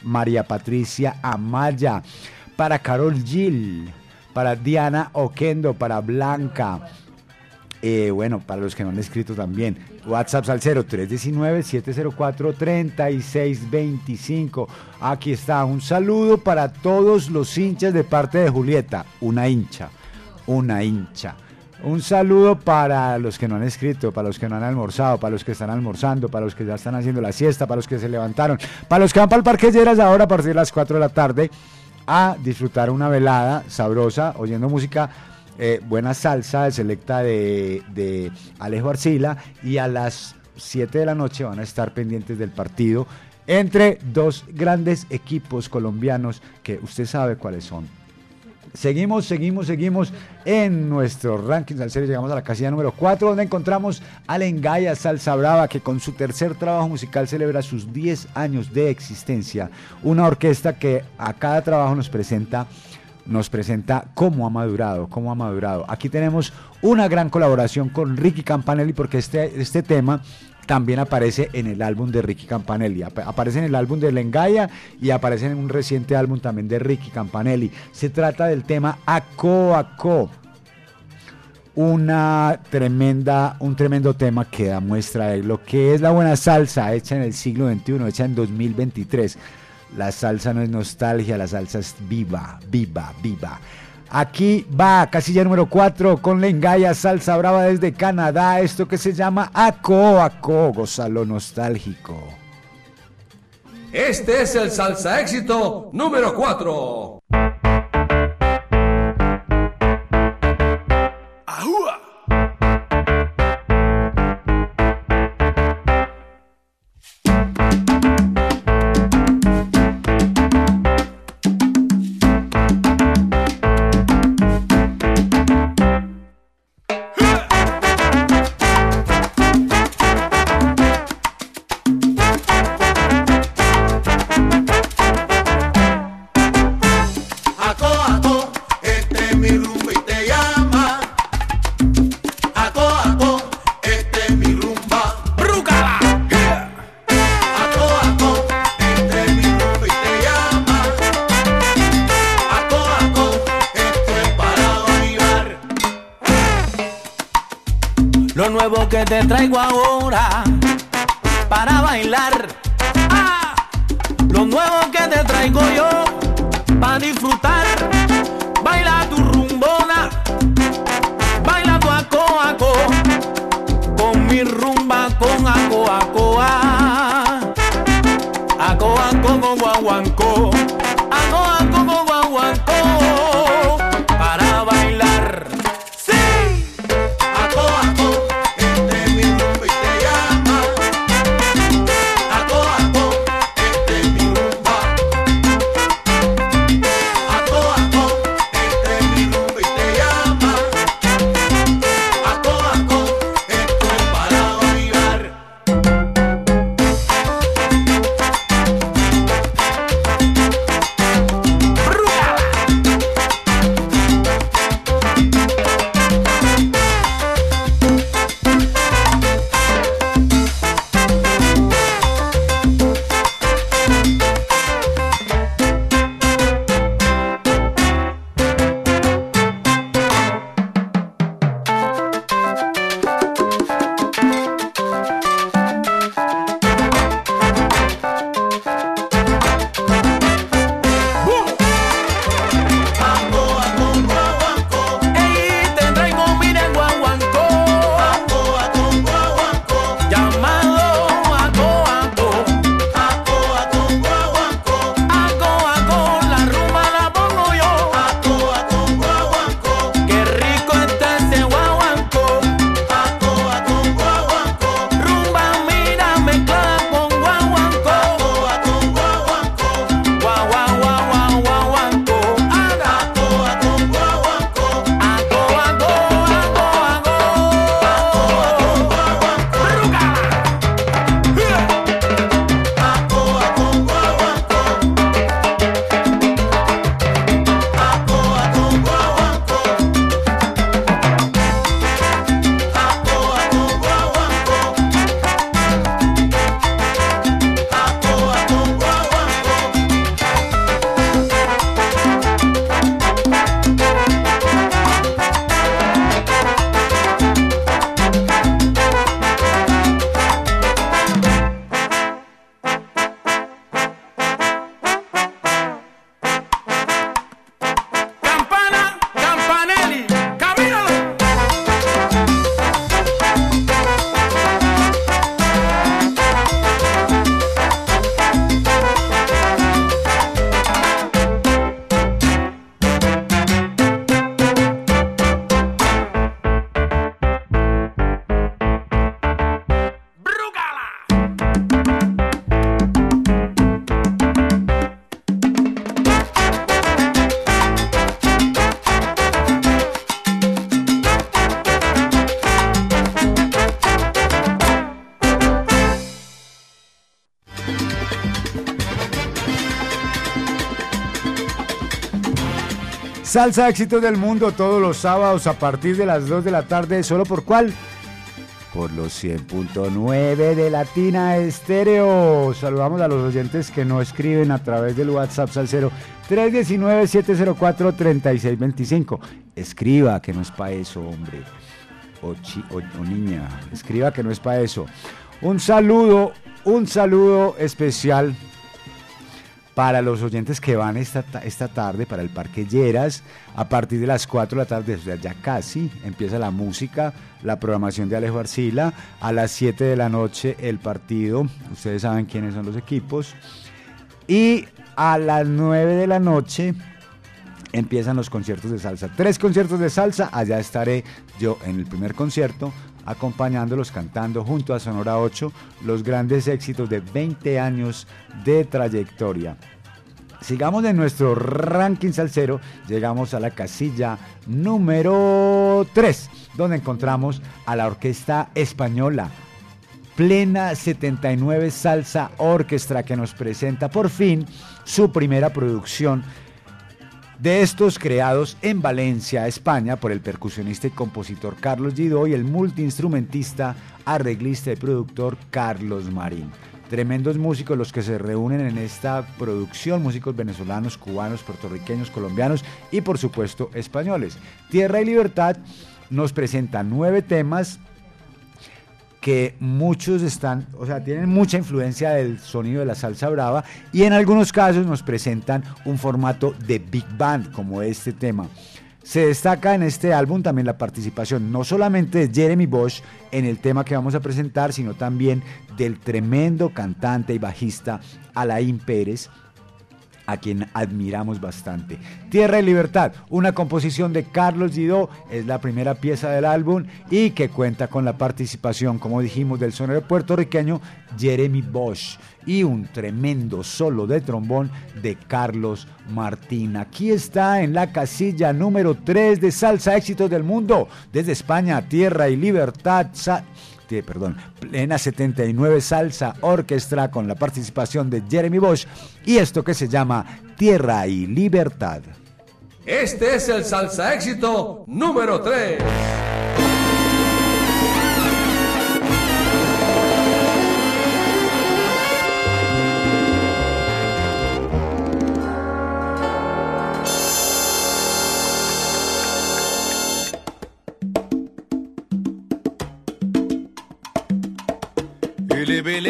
A: María Patricia Amaya, para Carol Gil, para Diana Oquendo, para Blanca. Eh, bueno, para los que no han escrito también, WhatsApp al 0319-704-3625. Aquí está, un saludo para todos los hinchas de parte de Julieta. Una hincha, una hincha. Un saludo para los que no han escrito, para los que no han almorzado, para los que están almorzando, para los que ya están haciendo la siesta, para los que se levantaron, para los que van para el Parque Lleras ahora a partir de las 4 de la tarde a disfrutar una velada sabrosa, oyendo música, eh, buena salsa selecta de, Alejo Arcila y a las 7 de la noche van a estar pendientes del partido entre dos grandes equipos colombianos que usted sabe cuáles son. Seguimos, seguimos, seguimos en nuestro ranking salsero. Llegamos a la casilla número 4, donde encontramos a Lengaya Salsa Brava, que con su tercer trabajo musical celebra sus 10 años de existencia. Una orquesta que a cada trabajo nos presenta nos presenta cómo ha madurado, cómo ha madurado. Aquí tenemos una gran colaboración con Ricky Campanelli porque este, este tema también aparece en el álbum de Ricky Campanelli. Ap- Aparece en el álbum de Lengaya y aparece en un reciente álbum también de Ricky Campanelli. Se trata del tema Aco Aco. Una tremenda, un tremendo tema que da muestra de lo que es la buena salsa hecha en el siglo XXI, hecha en 2023. La salsa no es nostalgia, la salsa es viva, viva, viva. Aquí va, casilla número 4 con Lengaya Salsa Brava desde Canadá. Esto que se llama Aco Aco, gozalo nostálgico.
B: Este es el salsa éxito número 4.
A: Salsa éxitos del mundo todos los sábados a partir de las 2 de la tarde. ¿Solo por cuál? Por los 100.9 de Latina Estéreo. Saludamos a los oyentes que no escriben a través del WhatsApp Salcero 319-704-3625. Escriba que no es para eso, hombre. O- o niña. Escriba que no es para eso. Un saludo, un saludo especial para los oyentes que van esta, ta- esta tarde para el Parque Lleras, a partir de las 4 de la tarde, o sea, ya casi empieza la música, la programación de Alejo Arcila, a las 7 de la noche el partido, ustedes saben quiénes son los equipos, y a las 9 de la noche empiezan los conciertos de salsa. Tres conciertos de salsa, allá estaré yo en el primer concierto acompañándolos cantando junto a Sonora 8 los grandes éxitos de 20 años de trayectoria. Sigamos en nuestro ranking salsero, llegamos a la casilla número 3, donde encontramos a la orquesta española Plena 79 Salsa Orquestra que nos presenta por fin su primera producción de estos creados en Valencia, España, por el percusionista y compositor Carlos Gidó y el multiinstrumentista, arreglista y productor Carlos Marín. Tremendos músicos los que se reúnen en esta producción, músicos venezolanos, cubanos, puertorriqueños, colombianos y por supuesto españoles. Tierra y Libertad nos presenta nueve temas que muchos están, o sea, tienen mucha influencia del sonido de la salsa brava y en algunos casos nos presentan un formato de big band como este tema. Se destaca en este álbum también la participación no solamente de Jeremy Bosch en el tema que vamos a presentar, sino también del tremendo cantante y bajista Alain Pérez, a quien admiramos bastante. Tierra y Libertad, una composición de Carlos Gidó, es la primera pieza del álbum y que cuenta con la participación, como dijimos, del sonero puertorriqueño Jeremy Bosch y un tremendo solo de trombón de Carlos Martín. Aquí está en la casilla número 3 de Salsa Éxitos del Mundo, desde España, Tierra y Libertad. Perdón, plena 79 salsa orquestra con la participación de Jeremy Bosch y esto que se llama Tierra y Libertad.
B: Este es el salsa éxito número 3.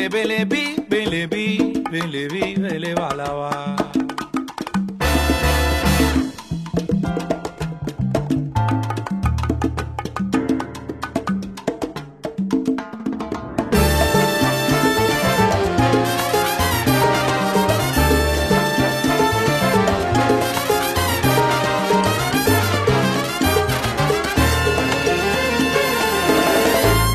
H: Bele bele bi bele bi bele.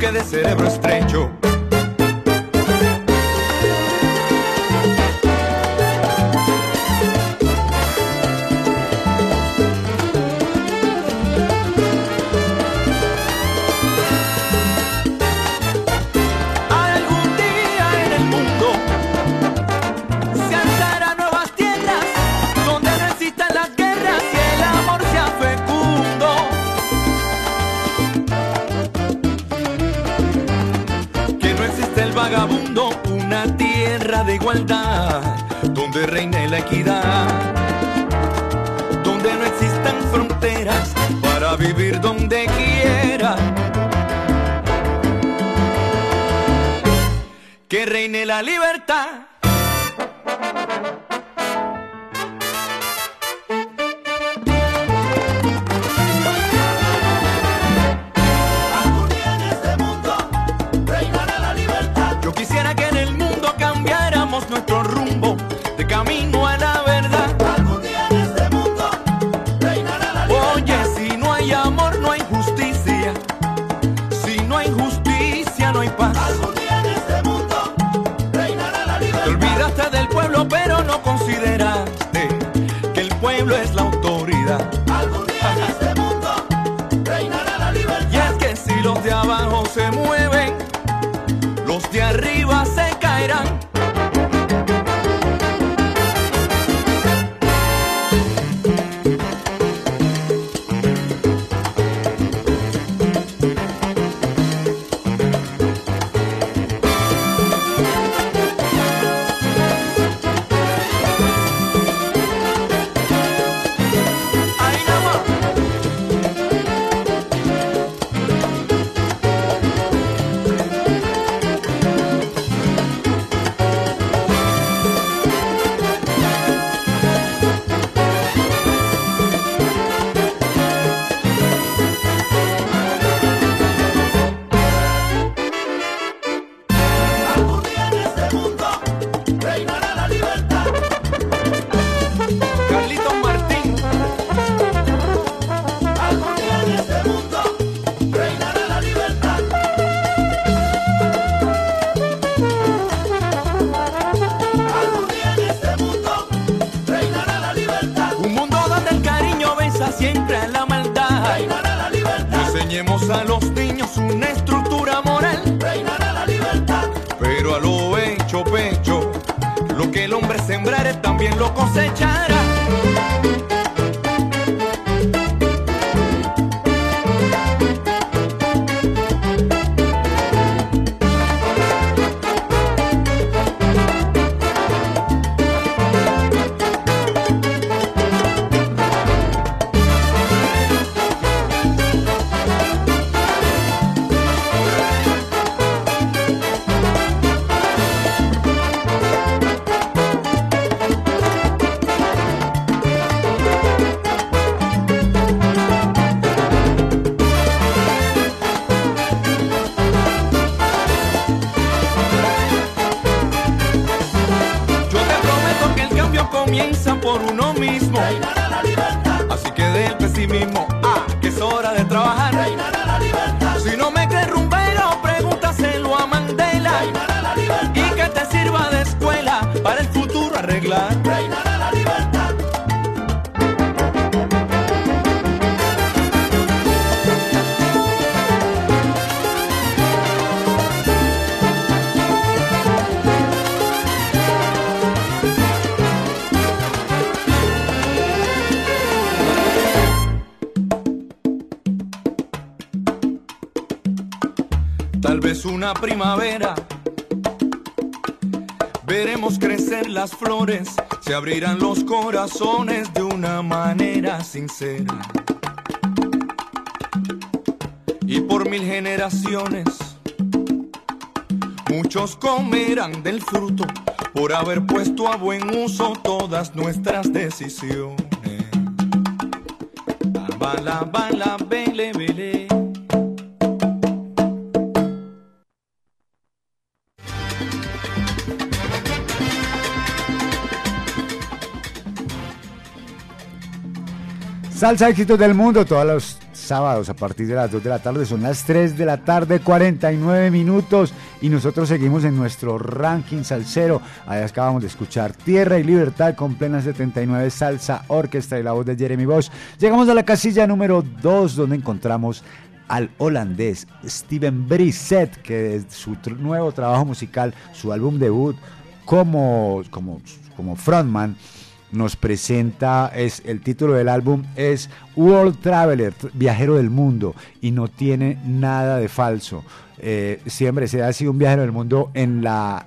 H: Aunque de cerebro estrecho donde reine la equidad, donde no existan fronteras para vivir donde quiera. que reine la libertad. Trabajar.
I: Reinará la
H: Vez una primavera. Veremos crecer las flores, se abrirán los corazones de una manera sincera. Y por mil generaciones, muchos comerán del fruto por haber puesto a buen uso todas nuestras decisiones. Bala, bala, bele, bele.
A: Salsa éxitos del mundo todos los sábados a partir de las 2 de la tarde. Son las 3 de la tarde, 49 minutos. Y nosotros seguimos en nuestro ranking salsero. Ahí acabamos de escuchar Tierra y Libertad con plena 79 Salsa Orquesta y la voz de Jeremy Bosch. Llegamos a la casilla número 2 donde encontramos al holandés Steven Brissett, que es su nuevo trabajo musical, su álbum debut como, como, como frontman, nos presenta, es el título del álbum es World Traveler, tr- viajero del mundo, y no tiene nada de falso. Eh, siempre se ha sido un viajero del mundo en, la,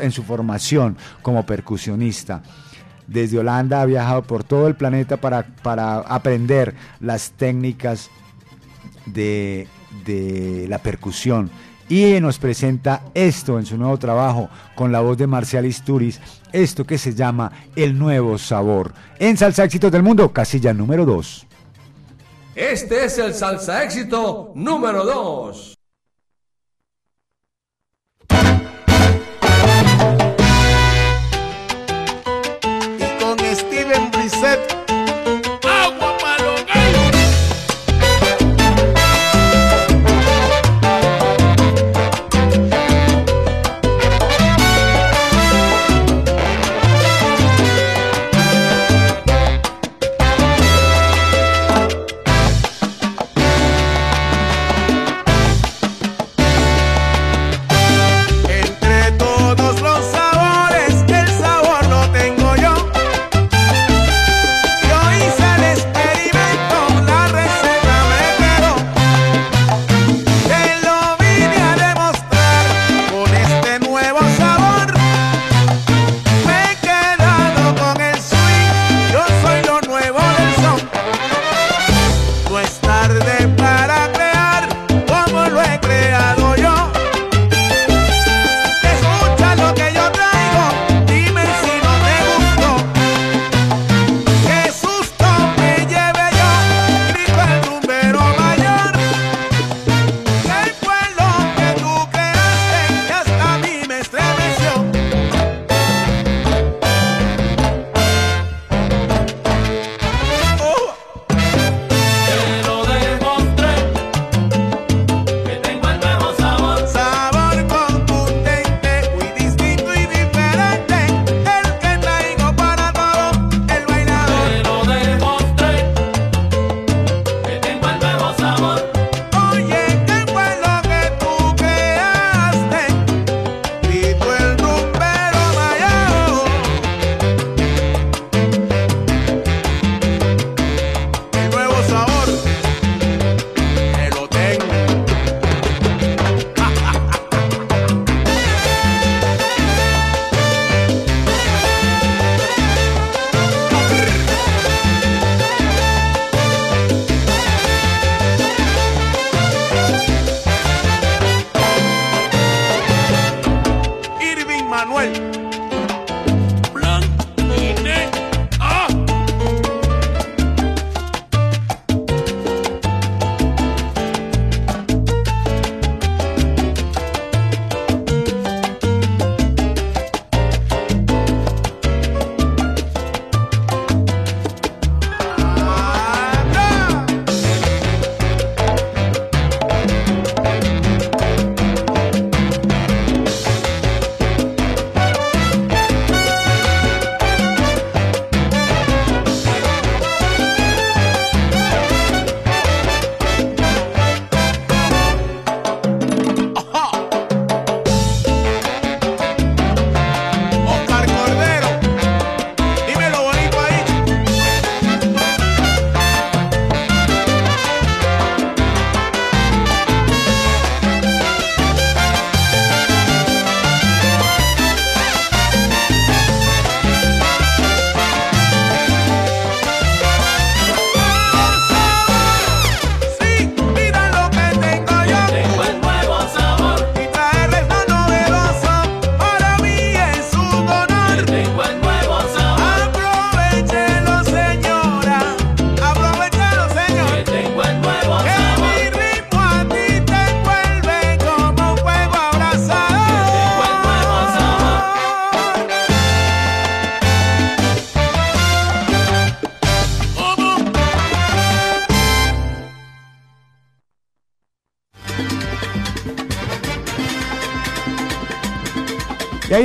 A: en su formación como percusionista. Desde Holanda ha viajado por todo el planeta para, para aprender las técnicas de, de la percusión. Y nos presenta esto en su nuevo trabajo con la voz de Marcial Isturiz, esto que se llama El Nuevo Sabor. En Salsa Éxitos del Mundo, casilla número 2.
B: Este es el salsa éxito número 2.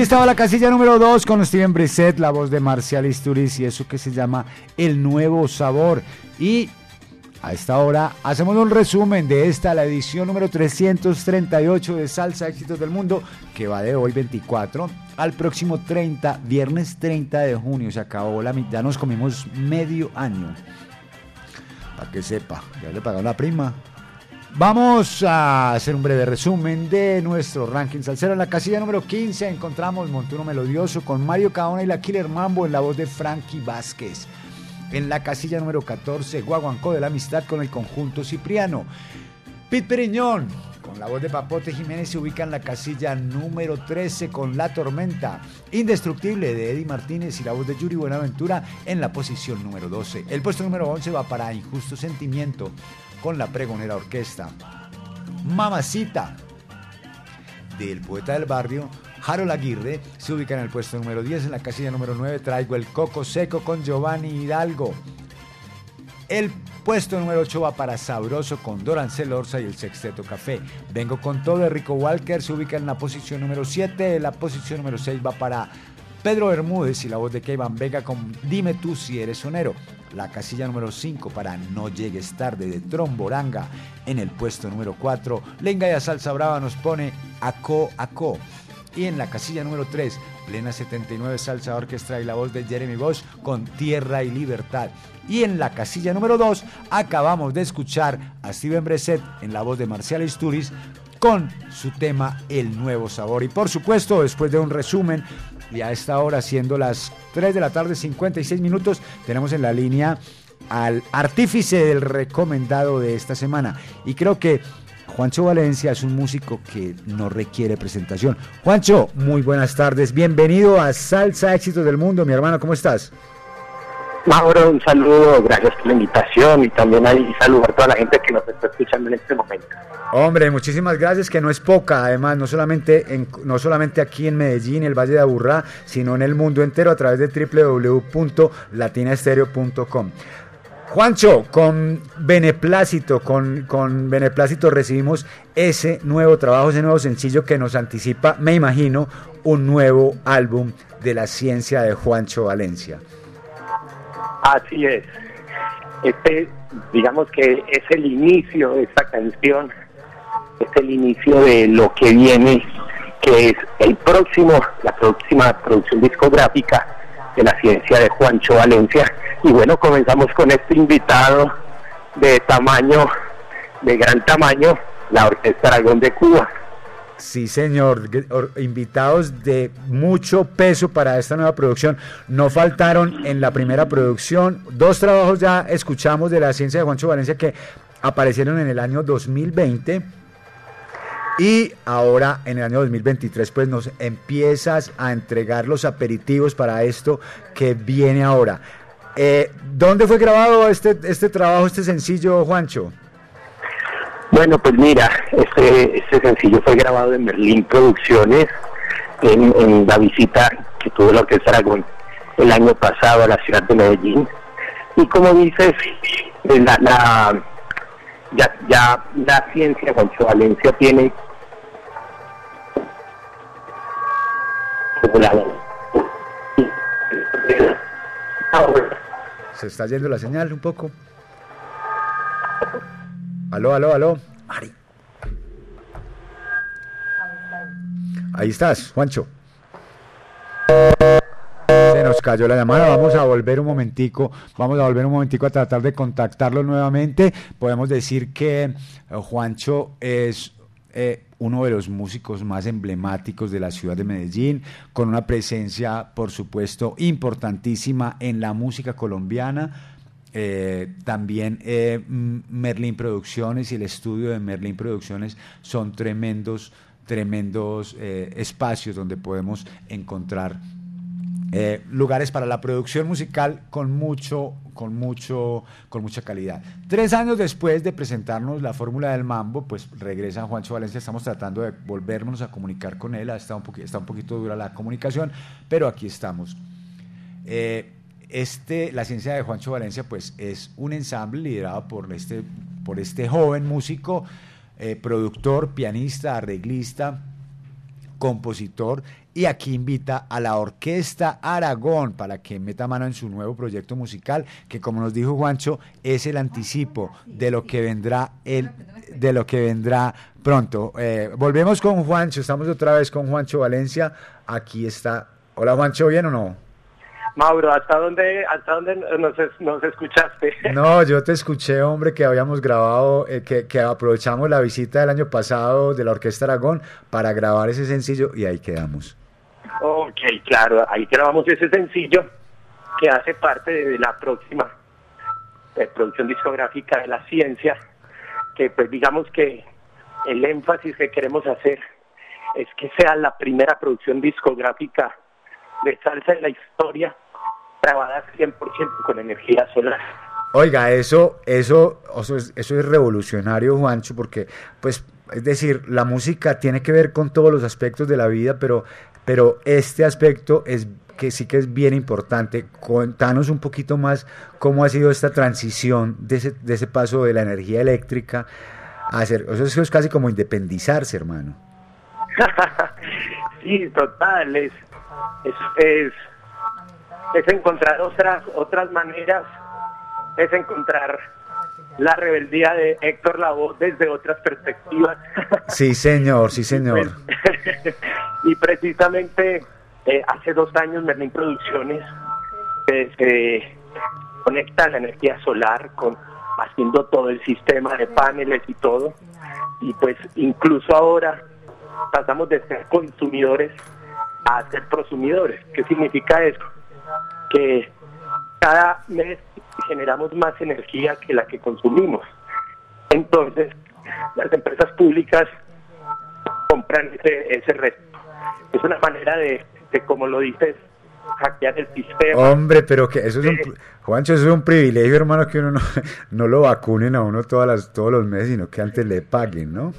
A: Estaba la casilla número 2 con Steven Brissett, la voz de Marcial Isturiz y eso que se llama El Nuevo Sabor. Y a esta hora hacemos un resumen de esta, la edición número 338 de Salsa Éxitos del Mundo, que va de hoy 24 al próximo 30, viernes 30 de junio. Se acabó la mitad, nos comimos medio año. Para que sepa, ya le pagaron la prima. Vamos a hacer un breve resumen de nuestro ranking salsero. En la casilla número 15 encontramos Montuno Melodioso con Mario Caona y la Killer Mambo en la voz de Frankie Vázquez. En la casilla número 14, Guaguancó de la Amistad con el conjunto Cipriano. Pit Periñón con la voz de Papote Jiménez se ubica en la casilla número 13 con La Tormenta. Indestructible de Eddie Martínez y la voz de Yuri Buenaventura en la posición número 12. El puesto número 11 va para Injusto Sentimiento con la Pregonera Orquesta. Mamacita del poeta del barrio, Harold Aguirre, se ubica en el puesto número 10. En la casilla número 9 traigo el Coco Seco con Giovanni Hidalgo. El puesto número 8 va para Sabroso con Dorancel Orza y el Sexteto Café. Vengo con todo de Rico Walker, se ubica en la posición número 7. La posición número 6 va para Pedro Bermúdez y la voz de Kevin Vega con Dime tú si eres sonero. La casilla número 5 para No llegues tarde de Tromboranga. En el puesto número 4, Lenga y Salsa Brava nos pone Aco Aco. Y en la casilla número 3, Plena 79 Salsa Orquestra y la voz de Jeremy Bosch con Tierra y Libertad. Y en la casilla número 2 acabamos de escuchar a Steven Breset en la voz de Marcial Isturiz con su tema El Nuevo Sabor. Y por supuesto, después de un resumen, y a esta hora, siendo las 3 de la tarde, 56 minutos, tenemos en la línea al artífice del recomendado de esta semana. Y creo que Juancho Valencia es un músico que no requiere presentación. Juancho, muy buenas tardes. Bienvenido a Salsa Éxitos del Mundo, mi hermano. ¿Cómo estás?
J: Mauro, un saludo, gracias por la invitación y también ahí saludar a toda la gente que nos está escuchando en este momento.
A: Hombre, muchísimas gracias, que no es poca, además, no solamente, en, no solamente aquí en Medellín el Valle de Aburrá, sino en el mundo entero a través de www.latinaestereo.com. Juancho, con beneplácito, con, con beneplácito recibimos ese nuevo trabajo, ese nuevo sencillo que nos anticipa, me imagino, un nuevo álbum de la ciencia de Juancho Valencia.
J: Así es. Este, digamos que es el inicio de esta canción, es el inicio de lo que viene, que es el próximo, la próxima producción discográfica de la ciencia de Juancho Valencia. Y bueno, comenzamos con este invitado de tamaño, de gran tamaño, la Orquesta Aragón de Cuba.
A: Sí, señor. Invitados de mucho peso para esta nueva producción. No faltaron en la primera producción. Dos trabajos ya escuchamos de la ciencia de Juancho Valencia que aparecieron en el año 2020. Y ahora en el año 2023 pues nos empiezas a entregar los aperitivos para esto que viene ahora. Eh, ¿Dónde fue grabado este, este trabajo, este sencillo, Juancho?
J: Bueno, pues mira, este, este sencillo fue grabado en Berlín Producciones, en, la visita que tuvo la Orquesta Aragón el año pasado a la ciudad de Medellín. Y como dices, eh, la, la, ya, ya la ciencia Juancho Valencia tiene
A: Se está yendo la señal un poco. Aló, aló, aló. Mari. Ahí estás, Juancho. Se nos cayó la llamada, vamos a volver un momentico, vamos a volver un momentico a tratar de contactarlo nuevamente. Podemos decir que eh, Juancho es eh, uno de los músicos más emblemáticos de la ciudad de Medellín, con una presencia, por supuesto, importantísima en la música colombiana. Eh, también eh, Merlin Producciones y el estudio de Merlin Producciones son tremendos, tremendos eh, espacios donde podemos encontrar eh, lugares para la producción musical con mucho, con mucho, con mucha calidad. Tres años después de presentarnos la fórmula del mambo, pues regresa Juancho Valencia. Estamos tratando de volvernos a comunicar con él. Está un, está un poquito dura la comunicación, pero aquí estamos. Este, la ciencia de Juancho Valencia, pues es un ensamble liderado por este, por este joven músico, eh, productor, pianista, arreglista, compositor y aquí invita a la Orquesta Aragón para que meta mano en su nuevo proyecto musical, que como nos dijo Juancho, es el anticipo de lo que vendrá el, de lo que vendrá pronto. Eh, volvemos con Juancho, estamos otra vez con Juancho Valencia. Aquí está. Hola Juancho, ¿bien o no?
J: Mauro, ¿hasta dónde, hasta dónde nos, es- nos escuchaste?
A: No, yo te escuché, hombre, que habíamos grabado, eh, que, que aprovechamos la visita del año pasado de la Orquesta Aragón para grabar ese sencillo y ahí quedamos.
J: Ok, claro, ahí grabamos ese sencillo que hace parte de la próxima eh, producción discográfica de la ciencia, que pues digamos que el énfasis que queremos hacer es que sea la primera producción discográfica de salsa en la historia grabada 100% con energía solar.
A: Oiga, eso, eso, eso es, eso es revolucionario, Juancho, porque, pues, es decir, la música tiene que ver con todos los aspectos de la vida, pero, pero este aspecto es que sí que es bien importante. Contanos un poquito más cómo ha sido esta transición de ese, de ese paso de la energía eléctrica a hacer, eso es, eso es casi como independizarse, hermano.
J: sí, total, es, es, es, es encontrar otras, otras maneras, es encontrar la rebeldía de Héctor Lavoe desde otras perspectivas.
A: Sí, señor, sí, señor.
J: y precisamente eh, hace dos años Merlin Producciones eh, se conecta la energía solar con haciendo todo el sistema de paneles y todo y pues incluso ahora pasamos de ser consumidores a ser prosumidores. ¿Qué significa eso? Que cada mes generamos más energía que la que consumimos. Entonces, las empresas públicas compran ese, ese resto. Es una manera de, de, como lo dices, hackear el sistema.
A: Hombre, pero que eso es un, Juancho, eso es un privilegio, hermano, que uno no, no lo vacunen a uno todas las, todos los meses, sino que antes le paguen, ¿no?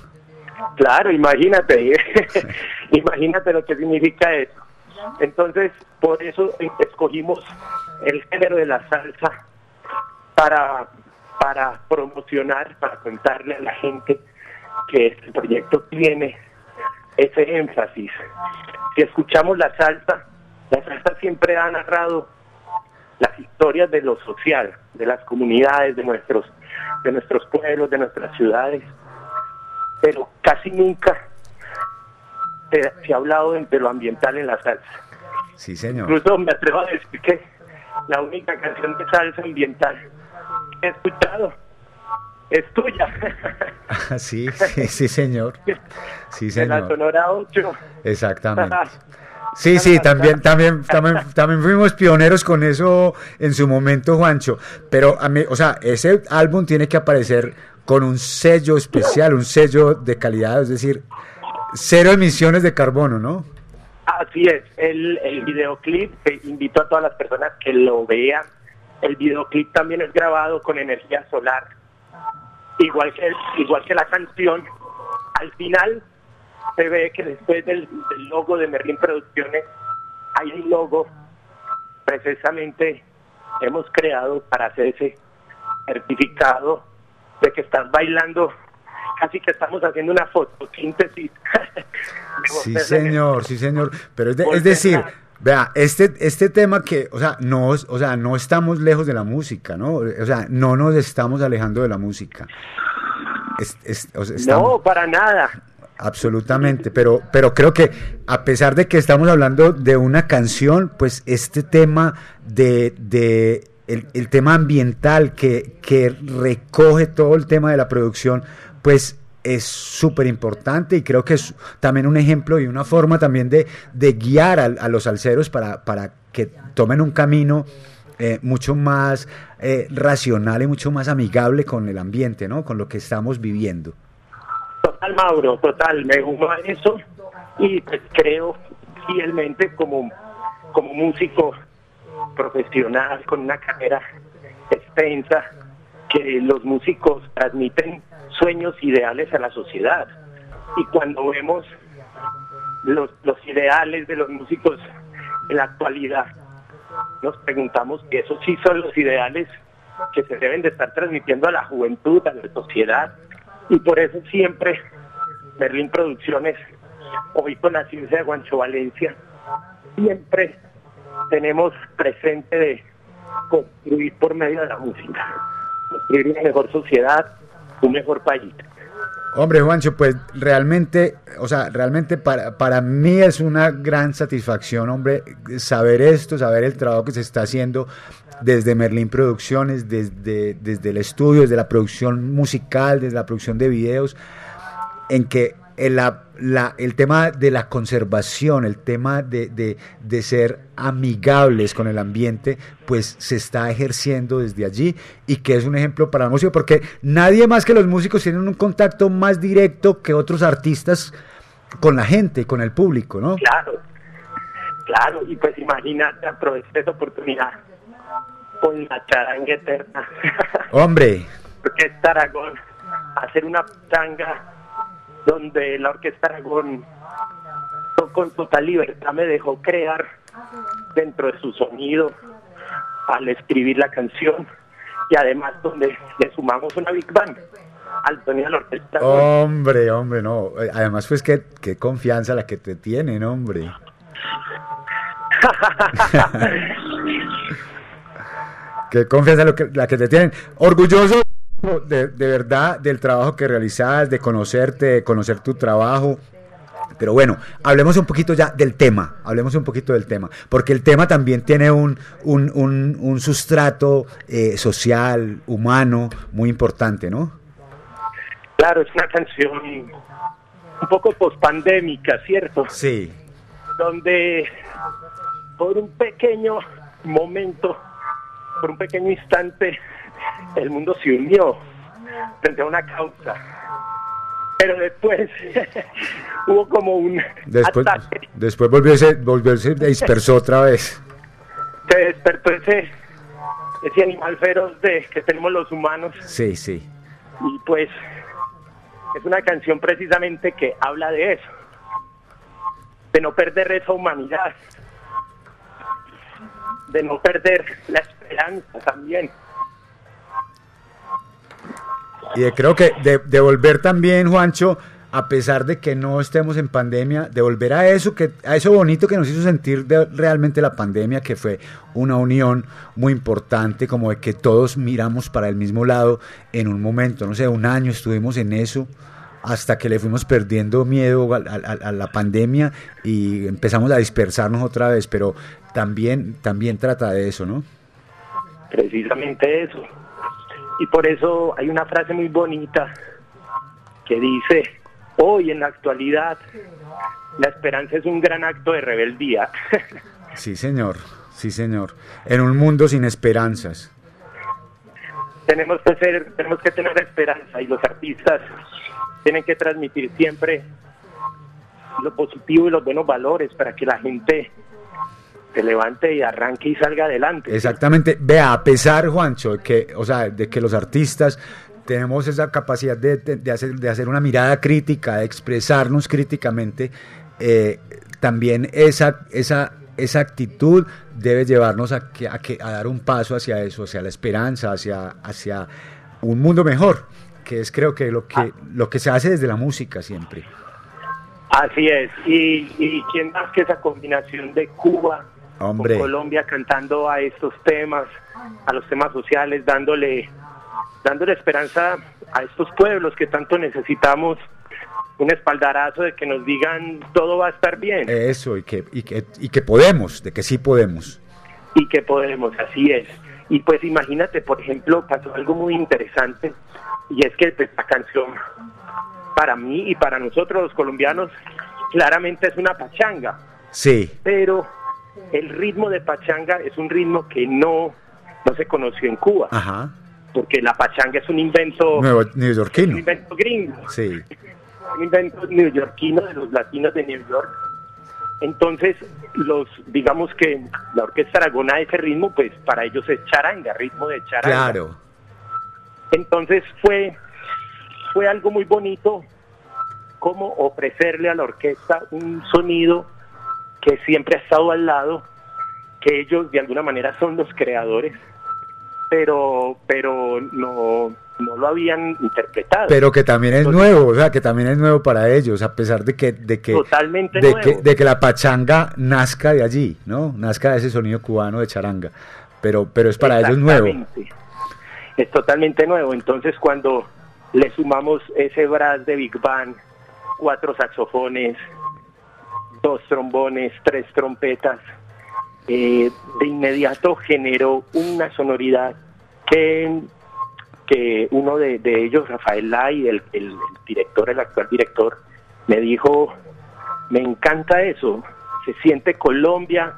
J: Claro, imagínate, imagínate lo que significa eso. Entonces, por eso escogimos el género de la salsa para, para promocionar, para contarle a la gente que este proyecto tiene ese énfasis. Si escuchamos la salsa, la salsa siempre ha narrado las historias de lo social, de las comunidades, de nuestros, de nuestros pueblos, de nuestras ciudades, pero casi nunca se, se ha hablado de, lo ambiental en la salsa.
A: Sí, señor.
J: Incluso me atrevo a decir que la única canción de salsa ambiental que he escuchado es tuya.
A: sí, sí, sí, señor. Sí,
J: De la
A: señor.
J: Sonora 8.
A: Exactamente. Sí, sí, también, también, también, también fuimos pioneros con eso en su momento, Juancho. Pero a mí, o sea, ese álbum tiene que aparecer con un sello especial, un sello de calidad, es decir, cero emisiones de carbono, ¿no?
J: Así es, el, el videoclip, invito a todas las personas que lo vean. El videoclip también es grabado con energía solar, igual que, igual que la canción. Al final se ve que después del, del logo de Merlin Producciones hay un logo precisamente hemos creado para hacer ese certificado de que estás bailando, casi que estamos haciendo una fotosíntesis.
A: Sí, señor, sí, señor. Pero es, de- es decir, vea, este, este tema que, o sea, no, o sea, no estamos lejos de la música, ¿no? O sea, no nos estamos alejando de la música. Es- es- o sea, estamos-
J: No, para nada.
A: Absolutamente, pero, pero creo que a pesar de que estamos hablando de una canción, pues este tema de, de el, el tema ambiental que, que recoge todo el tema de la producción, pues es súper importante y creo que es también un ejemplo y una forma también de, de guiar a, a los alceros para, para que tomen un camino eh, mucho más eh, racional y mucho más amigable con el ambiente, ¿no? Con lo que estamos viviendo.
J: Total, Mauro, total, me uno a eso y pues creo fielmente como, como músico profesional con una carrera extensa que los músicos transmiten sueños ideales a la sociedad. Y cuando vemos los, ideales de los músicos en la actualidad nos preguntamos si esos sí son los ideales que se deben de estar transmitiendo a la juventud, a la sociedad. Y por eso siempre Berlín Producciones hoy con la ciencia de Guancho Valencia, siempre tenemos presente de construir por medio de la música, construir una mejor sociedad, un mejor país.
A: Hombre, Juancho, pues realmente, o sea, realmente para, para mí es una gran satisfacción, hombre, saber esto, saber el trabajo que se está haciendo desde Merlín Producciones, desde, desde el estudio, desde la producción musical, desde la producción de videos, en que el, la- la- el tema de la conservación, el tema de, de- de ser amigables con el ambiente, pues se está ejerciendo desde allí y que es un ejemplo para la música, porque nadie más que los músicos tienen un contacto más directo que otros artistas con la gente, con el público, ¿no?
J: Claro, claro, y pues imagínate, aproveché esta oportunidad con la charanga eterna.
A: Hombre,
J: Orquesta Aragón, hacer una tanga donde la Orquesta Aragón con total libertad me dejó crear dentro de su sonido al escribir la canción y además donde le sumamos una Big Band al sonido de la Orquesta
A: hombre, hombre, no. Eh, Además, pues qué, qué confianza la que te tienen, hombre. Qué confianza lo que- la que te tienen. Orgulloso de, de verdad del trabajo que realizas, de conocerte, de conocer tu trabajo. Pero bueno, hablemos un poquito ya del tema, hablemos un poquito del tema, porque el tema también tiene un, un, un- un sustrato eh, social, humano, muy importante, ¿no?
J: Claro, es una canción un poco pospandémica, ¿cierto?
A: Sí.
J: donde por un pequeño momento, por un pequeño instante, el mundo se unió frente a una causa. Pero después hubo como un
A: Después,
J: ataque,
A: después volvió, ese, volvió, se dispersó otra vez.
J: se despertó ese, ese animal feroz de que tenemos los humanos
A: Sí, sí.
J: y pues es una canción precisamente que habla de eso, de no perder esa humanidad, de no perder la esperanza también.
A: Y creo que de, de también, Juancho, a pesar de que no estemos en pandemia, de volver a eso, que, a eso bonito que nos hizo sentir realmente la pandemia, que fue una unión muy importante, como de que todos miramos para el mismo lado en un momento, no sé, un año estuvimos en eso, hasta que le fuimos perdiendo miedo a- a la pandemia y empezamos a dispersarnos otra vez, pero también, también trata de eso, ¿no?
J: Precisamente eso. Y por eso hay una frase muy bonita que dice, hoy en la actualidad, la esperanza es un gran acto de rebeldía.
A: Sí, señor, sí, señor. En un mundo sin esperanzas.
J: tenemos que ser, tenemos que tener esperanza y los artistas tienen que transmitir siempre lo positivo y los buenos valores para que la gente se levante y arranque y salga adelante.
A: Exactamente. Vea, a pesar, Juancho, de que, o sea, de que los artistas tenemos esa capacidad de, de- de hacer, de hacer una mirada crítica, de expresarnos críticamente, eh, también esa, esa, esa actitud debe llevarnos a, que, a, que- a dar un paso hacia eso, hacia la esperanza, hacia, hacia un mundo mejor, que es creo que lo que, lo que se hace desde la música siempre.
J: Así es. Y, y quién más que esa combinación de Cuba
A: Hombre.
J: con Colombia cantando a estos temas, a los temas sociales, dándole, dándole esperanza a estos pueblos que tanto necesitamos un espaldarazo de que nos digan todo va a estar bien
A: Eso, y que, y que, y que podemos, de que sí podemos.
J: y que podemos, así es. Y pues imagínate, por ejemplo, pasó algo muy interesante y es que pues, la canción para mí y para nosotros los colombianos claramente es una pachanga,
A: Sí,
J: pero el ritmo de pachanga es un ritmo que no, no se conoció en Cuba,
A: ajá.
J: porque la pachanga es un invento,
A: Nuevo,
J: un
A: neoyorquino.
J: invento gringo,
A: Sí.
J: un invento neoyorquino de los latinos de New York. Entonces, los digamos que la orquesta aragona ese ritmo, pues para ellos es charanga, ritmo de charanga.
A: Claro.
J: Entonces fue fue algo muy bonito como ofrecerle a la orquesta un sonido que siempre ha estado al lado, que ellos de alguna manera son los creadores, pero pero no no lo habían interpretado.
A: Pero que también es
J: Entonces,
A: nuevo, o sea, que también es nuevo para ellos, a pesar de que, de que,
J: Totalmente
A: de
J: nuevo.
A: que, de que la pachanga nazca de allí, ¿no? Nazca de ese sonido cubano de charanga. Pero, pero es para ellos nuevo.
J: Es totalmente nuevo. Entonces, cuando le sumamos ese brass de Big Bang, cuatro saxofones, dos trombones, tres trompetas, eh, de inmediato generó una sonoridad que, que uno de, de ellos, Rafael Lai, el, el- el director, el actual director, me dijo, me encanta eso, se siente Colombia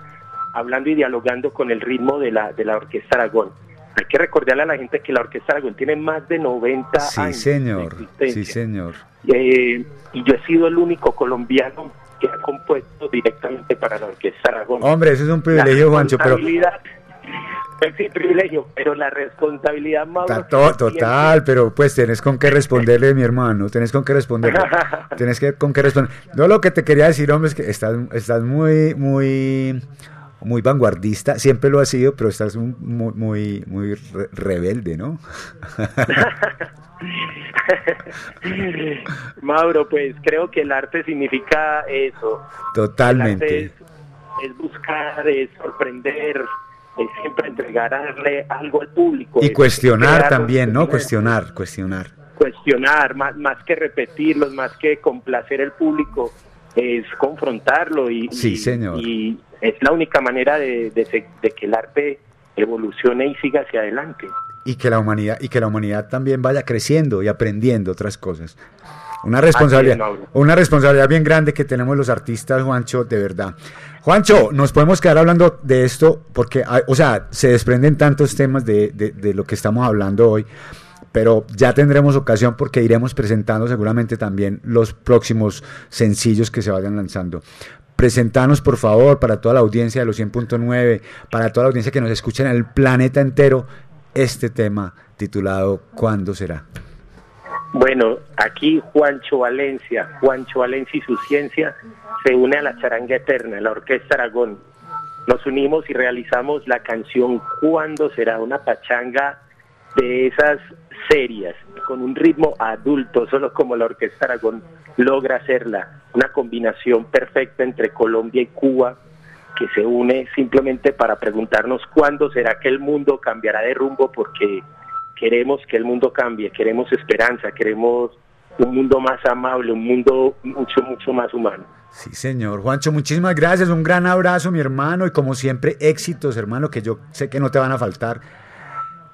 J: hablando y dialogando con el ritmo de la, de la Orquesta Aragón. Hay que recordarle a la gente que la Orquesta Aragón tiene más de 90
A: Sí,
J: años.
A: señor,
J: de
A: sí, señor.
J: Eh, y yo he sido el único colombiano que ha compuesto directamente para la Orquesta Aragón.
A: Hombre, eso es un privilegio, Juancho, pero
J: responsabilidad- pues sí, privilegio, pero la responsabilidad más
A: Ta- to- total, pero pues tenés con qué responderle, mi hermano, tenés con qué responderle, tenés que, con qué responder. No, lo que te quería decir, hombre, es que estás, estás muy, muy, muy vanguardista, siempre lo has sido, pero estás muy, muy, muy re- rebelde, ¿no?
J: Mauro, pues creo que el arte significa eso.
A: Totalmente.
J: Es, es buscar, es sorprender, es siempre entregarle algo al público.
A: Y
J: es
A: cuestionar también, ¿no? Cuestionar, cuestionar.
J: cuestionar, más, más que repetirlos, más que complacer al público, es confrontarlo y,
A: Sí, señor.
J: y es la única manera de, de que el arte evolucione y siga hacia adelante.
A: Y que la humanidad y que la humanidad también vaya creciendo y aprendiendo otras cosas. Una responsabilidad, una responsabilidad bien grande que tenemos los artistas, Juancho, de verdad. Juancho, nos podemos quedar hablando de esto porque, hay- o sea, se desprenden tantos temas de, de- de lo que estamos hablando hoy, pero ya tendremos ocasión porque iremos presentando seguramente también los próximos sencillos que se vayan lanzando. Presentanos, por favor, para toda la audiencia de los 100.9, para toda la audiencia que nos escucha en el planeta entero, este tema titulado ¿Cuándo será?
J: Bueno, aquí Juancho Valencia, Juancho Valencia y su ciencia se une a la charanga eterna, la Orquesta Aragón. Nos unimos y realizamos la canción ¿Cuándo será? Una pachanga de esas serias, con un ritmo adulto, solo como la Orquesta Aragón logra hacerla. Una combinación perfecta entre Colombia y Cuba que se une simplemente para preguntarnos cuándo será que el mundo cambiará de rumbo porque queremos que el mundo cambie, queremos esperanza, queremos un mundo más amable, un mundo mucho, mucho más humano.
A: Sí, señor. Juancho, muchísimas gracias. Un gran abrazo, mi hermano. Y como siempre, éxitos, hermano, que yo sé que no te van a faltar.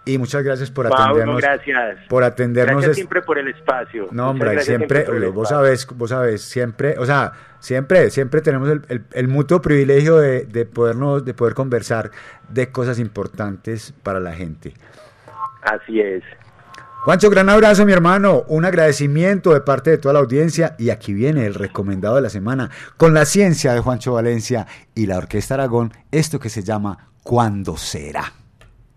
A: Y muchas gracias por atendernos.
J: gracias.
A: Por atendernos.
J: Gracias siempre por el espacio.
A: No, hombre,
J: gracias
A: siempre, vos sabes, vos sabes, siempre, o sea, siempre, siempre tenemos el, el- el mutuo privilegio de, de podernos, de poder conversar de cosas importantes para la gente.
J: Así es.
A: Juancho, gran abrazo, mi hermano. Un agradecimiento de parte de toda la audiencia. Y aquí viene el recomendado de la semana con la ciencia de Juancho Valencia y la Orquesta Aragón. Esto que se llama ¿Cuándo será?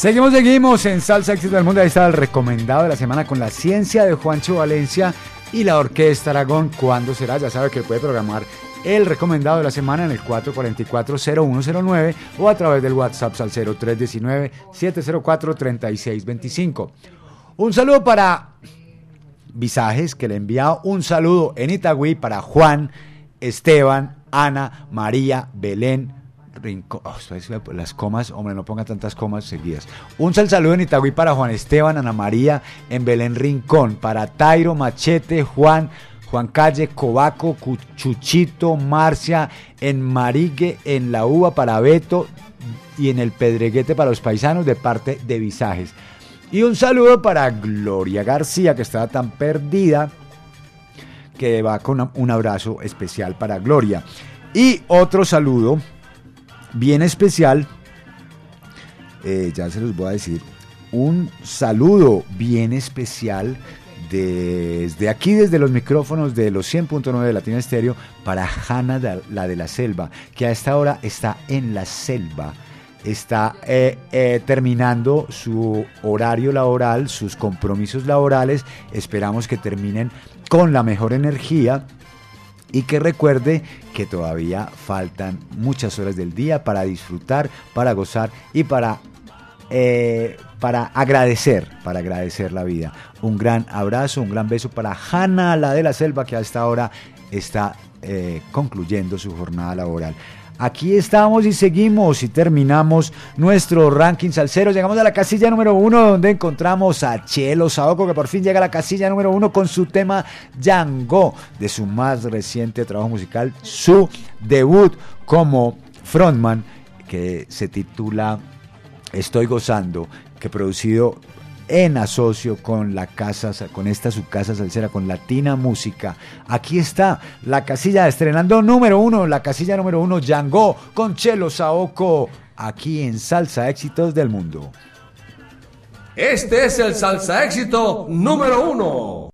A: Seguimos, seguimos en Salsa Éxito del Mundo. Ahí está el recomendado de la semana con la ciencia de Juancho Valencia y la Orquesta Aragón. ¿Cuándo será? Ya sabe que puede programar el recomendado de la semana en el 444-0109 o a través del WhatsApp al 0319-704-3625. Un saludo para Visajes, que le envía un saludo en Itagüí para Juan, Esteban, Ana, María, Belén, Rincón. Oh, esto es- las comas, hombre, no ponga tantas comas seguidas. Un sal saludo en Itagüí para Juan Esteban, Ana María, en Belén Rincón, para Tairo, Machete, Juan, Juan Calle, Cobaco, Cu- Chuchito, Marcia, en Marigue, en La Uva para Beto y en el Pedreguete para los paisanos de parte de Visajes. Y un saludo para Gloria García, que estaba tan perdida, que va con un abrazo especial para Gloria. Y otro saludo bien especial, eh, ya se los voy a decir, un saludo bien especial desde aquí, desde los micrófonos de los 100.9 de Latina Estéreo, para Hanna, la de la selva, que a esta hora está en la selva. Está eh, eh, terminando su horario laboral, sus compromisos laborales. Esperamos que terminen con la mejor energía y que recuerde que todavía faltan muchas horas del día para disfrutar, para gozar y para, eh, para agradecer, para agradecer la vida. Un gran abrazo, un gran beso para Hanna, la de la selva, que a esta hora está eh, concluyendo su jornada laboral. Aquí estamos y seguimos y terminamos nuestro ranking salsero. Llegamos a la casilla número uno donde encontramos a Chelo Saoco que por fin llega a la casilla número uno con su tema Django de su más reciente trabajo musical, su debut como frontman que se titula Estoy gozando, que producido en asocio con la casa, con esta su casa salsera, con Latina Música. Aquí está la casilla estrenando número uno, la casilla número uno, Django con Chelo Saoco, aquí en Salsa Éxitos del Mundo.
B: Este es el salsa éxito número uno.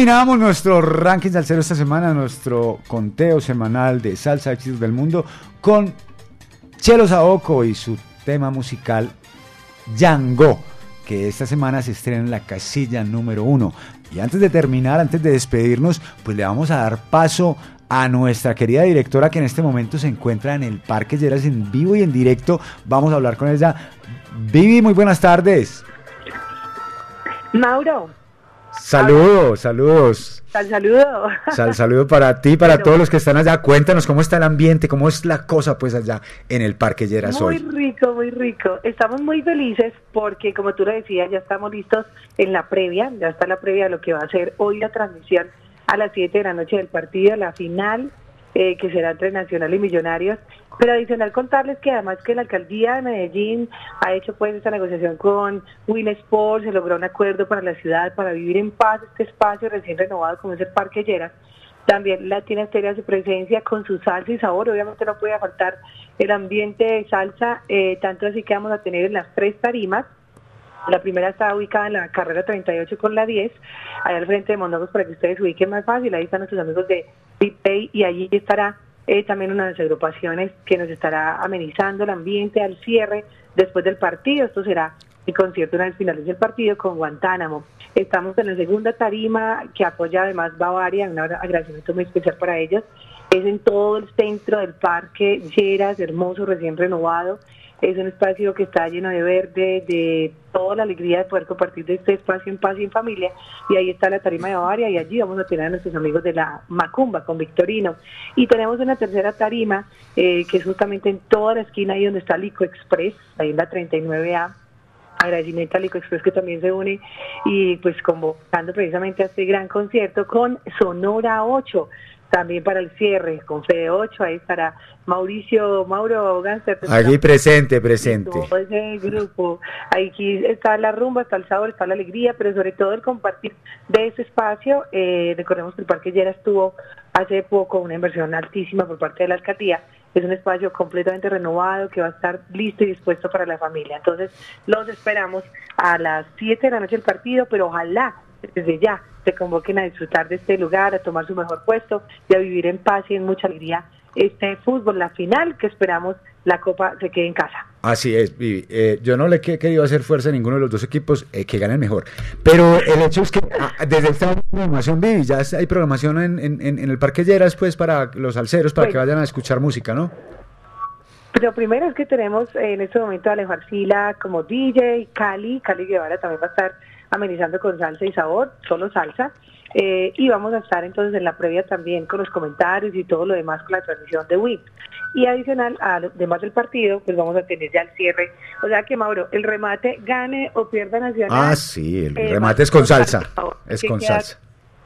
A: Terminamos nuestro ranking salsero esta semana, nuestro conteo semanal de salsa éxitos del mundo con Chelo Saoco y su tema musical Django, que esta semana se estrena en la casilla número uno. Y antes de terminar, antes de despedirnos, pues le vamos a dar paso a nuestra querida directora que en este momento se encuentra en el Parque Lleras en vivo y en directo. Vamos a hablar con ella. Vivi, muy buenas tardes.
K: Mauro,
A: Saludos, saludos.
K: sal saludo.
A: Sal, saludo para ti, para todos los que están allá. Cuéntanos cómo está el ambiente, cómo es la cosa pues allá en el Parque Lleras
K: Muy rico, muy rico. Estamos muy felices porque, como tú lo decías, ya estamos listos en la previa, ya está la previa de lo que va a ser hoy la transmisión a las 7 de la noche del partido, la final, eh, que será entre Nacional y Millonarios. Pero adicional contarles que además que la alcaldía de Medellín ha hecho pues esta negociación con Win Sports, se logró un acuerdo para la ciudad, para vivir en paz este espacio recién renovado como es el Parque Lleras. También Latina Estéreo su presencia con su salsa y sabor. Obviamente no puede faltar el ambiente de salsa, eh, tanto así que vamos a tener en las tres tarimas. La primera está ubicada en la carrera 38 con la 10, allá al frente de Mondongos para que ustedes ubiquen más fácil. Ahí están nuestros amigos de Pay y allí estará eh, también una de las agrupaciones que nos estará amenizando el ambiente al cierre después del partido. Esto será el concierto una vez finalice el partido con Guantánamo. Estamos en la segunda tarima que apoya además Bavaria, un agra- agradecimiento muy especial para ellos. Es en todo el centro del parque Lleras, hermoso, recién renovado. Es un espacio que está lleno de verde, de toda la alegría de poder compartir de este espacio en paz y en familia. Y ahí está la tarima de Bavaria y allí vamos a tener a nuestros amigos de la Macumba con Victorino. Y tenemos una tercera tarima eh, que es justamente en toda la esquina ahí donde está Lico Express, ahí en la 39A agradecimiento a Lico Express que también se une y pues convocando precisamente a este gran concierto con Sonora 8 también para el cierre con Fede 8 ahí estará Mauricio Mauro Gánster
A: Aquí presente, presente.
K: todo ese grupo. Aquí está la rumba, está el sabor, está la alegría, pero sobre todo el compartir de ese espacio. Eh, recordemos que el Parque Lleras tuvo hace poco una inversión altísima por parte de la alcaldía. Es un espacio completamente renovado que va a estar listo y dispuesto para la familia. Entonces, los esperamos a las 7 de la noche del partido, pero ojalá desde ya se convoquen a disfrutar de este lugar, a tomar su mejor puesto y a vivir en paz y en mucha alegría este fútbol, la final que esperamos la Copa se quede en casa.
A: Así es, Vivi. Eh, yo no le he querido hacer fuerza a ninguno de los dos equipos eh, que ganen mejor. Pero el hecho es que ah, desde esta programación, Vivi, ya hay programación en, en- en- en el Parque Lleras, pues, para los alceros, para
K: Pues-
A: que vayan a escuchar música, ¿no?
K: Lo primero es que tenemos eh, en este momento a Alejo Arcila como DJ, Cali, Cali Guevara también va a estar amenizando con salsa y sabor, solo salsa. eh, y vamos a estar entonces en la previa también con los comentarios y todo lo demás con la transmisión de WIP. Y adicional, además del partido, pues vamos a tener ya el cierre. O sea que, Mauro, el remate gane o pierda Nacional.
A: Ah, sí, el
K: eh,
A: remate es con salsa.
K: favor,
A: Es con
K: queda-
A: salsa.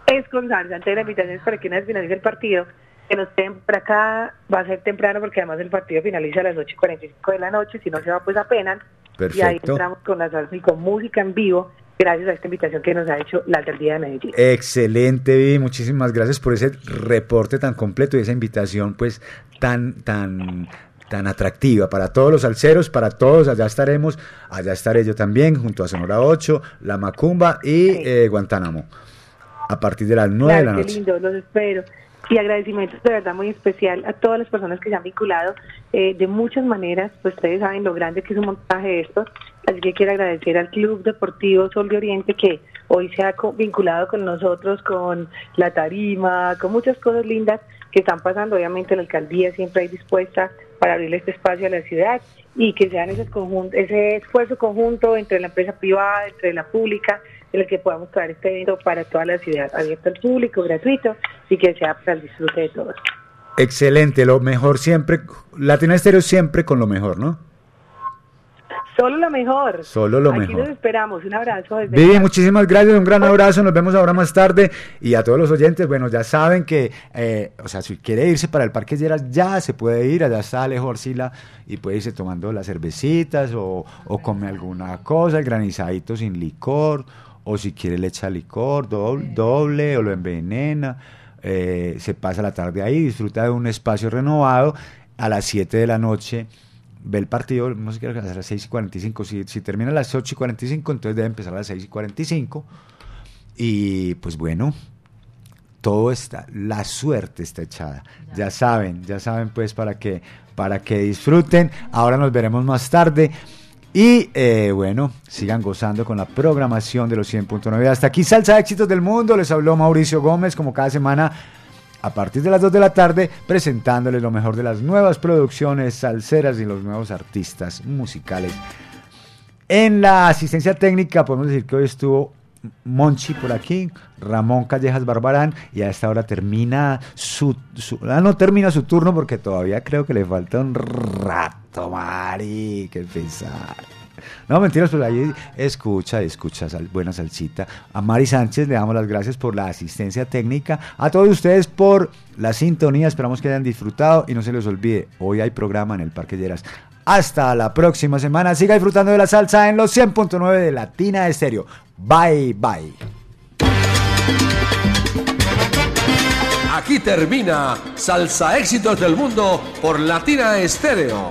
K: Es con salsa. Entonces la invitación es para que una vez finalice el partido, que nos estén por acá, va a ser temprano porque además el partido finaliza a las 8 y 45 de la noche, si no se va pues apenas. Y ahí
A: Perfecto.
K: entramos con la salsa y con música en vivo, gracias a esta invitación que nos ha hecho la alcaldía de Medellín.
A: Excelente, Vivi. Muchísimas gracias por ese reporte tan completo y esa invitación, pues, tan, tan, tan atractiva para todos los alceros, para todos. Allá estaremos, allá estaré yo también, junto a Sonora 8, La Macumba y eh, Guantánamo. A partir de las 9 de la
K: Claro, qué
A: noche.
K: lindo, los espero. Y agradecimientos de verdad muy especial a todas las personas que se han vinculado eh, de muchas maneras, pues ustedes saben lo grande que es un montaje de esto, así que quiero agradecer al Club Deportivo Sol de Oriente que hoy se ha vinculado con nosotros, con la tarima, con muchas cosas lindas que están pasando, obviamente la alcaldía siempre hay dispuesta para abrirle este espacio a la ciudad y que sean ese, conjunto, ese esfuerzo conjunto entre la empresa privada, entre la pública, en el que podamos traer este evento para toda la ciudad, abierto al público, gratuito y que sea para el disfrute de todos.
A: Excelente, lo mejor siempre. Latina Estéreo siempre con lo mejor, ¿no?
K: Solo lo mejor.
A: Solo lo
K: Aquí
A: mejor.
K: los esperamos. Un abrazo desde
A: Vivi,
K: acá.
A: muchísimas gracias, un gran abrazo, nos vemos ahora más tarde y a todos los oyentes, bueno, ya saben que, eh, o sea, si quiere irse para el Parque Lleras, ya se puede ir, allá está Alejo Arcila y puede irse tomando las cervecitas o, o come alguna cosa, el granizadito sin licor, o si quiere le echa licor doble, doble o lo envenena, eh, se pasa la tarde ahí, disfruta de un espacio renovado a las 7 de la noche ve el partido, no sé qué a las 6 y 45. Si, si termina a las 8 y 45, entonces debe empezar a las 6 y 45. Y pues bueno, todo está, la suerte está echada. Ya saben, ya saben pues para que, para que disfruten. Ahora nos veremos más tarde. Y eh, bueno, sigan gozando con la programación de los 100.9. Hasta aquí Salsa Éxitos del Mundo. Les habló Mauricio Gómez como cada semana a partir de las 2 de la tarde presentándoles lo mejor de las nuevas producciones salseras y los nuevos artistas musicales. En la asistencia técnica podemos decir que hoy estuvo Monchi por aquí, Ramón Callejas Barbarán, y a esta hora termina su, su- ah, no termina su turno porque todavía creo que le falta un rato, Mari, qué pesar. No, mentiras, pero ahí escucha, escucha, buena salsita. A Mari Sánchez le damos las gracias por la asistencia técnica. A todos ustedes por la sintonía. Esperamos que hayan disfrutado y no se les olvide, hoy hay programa en el Parque Lleras. Hasta la próxima semana. Siga disfrutando de la salsa en los 100.9 de Latina Estéreo. Bye, bye.
B: Aquí termina Salsa Éxitos del Mundo por Latina Estéreo.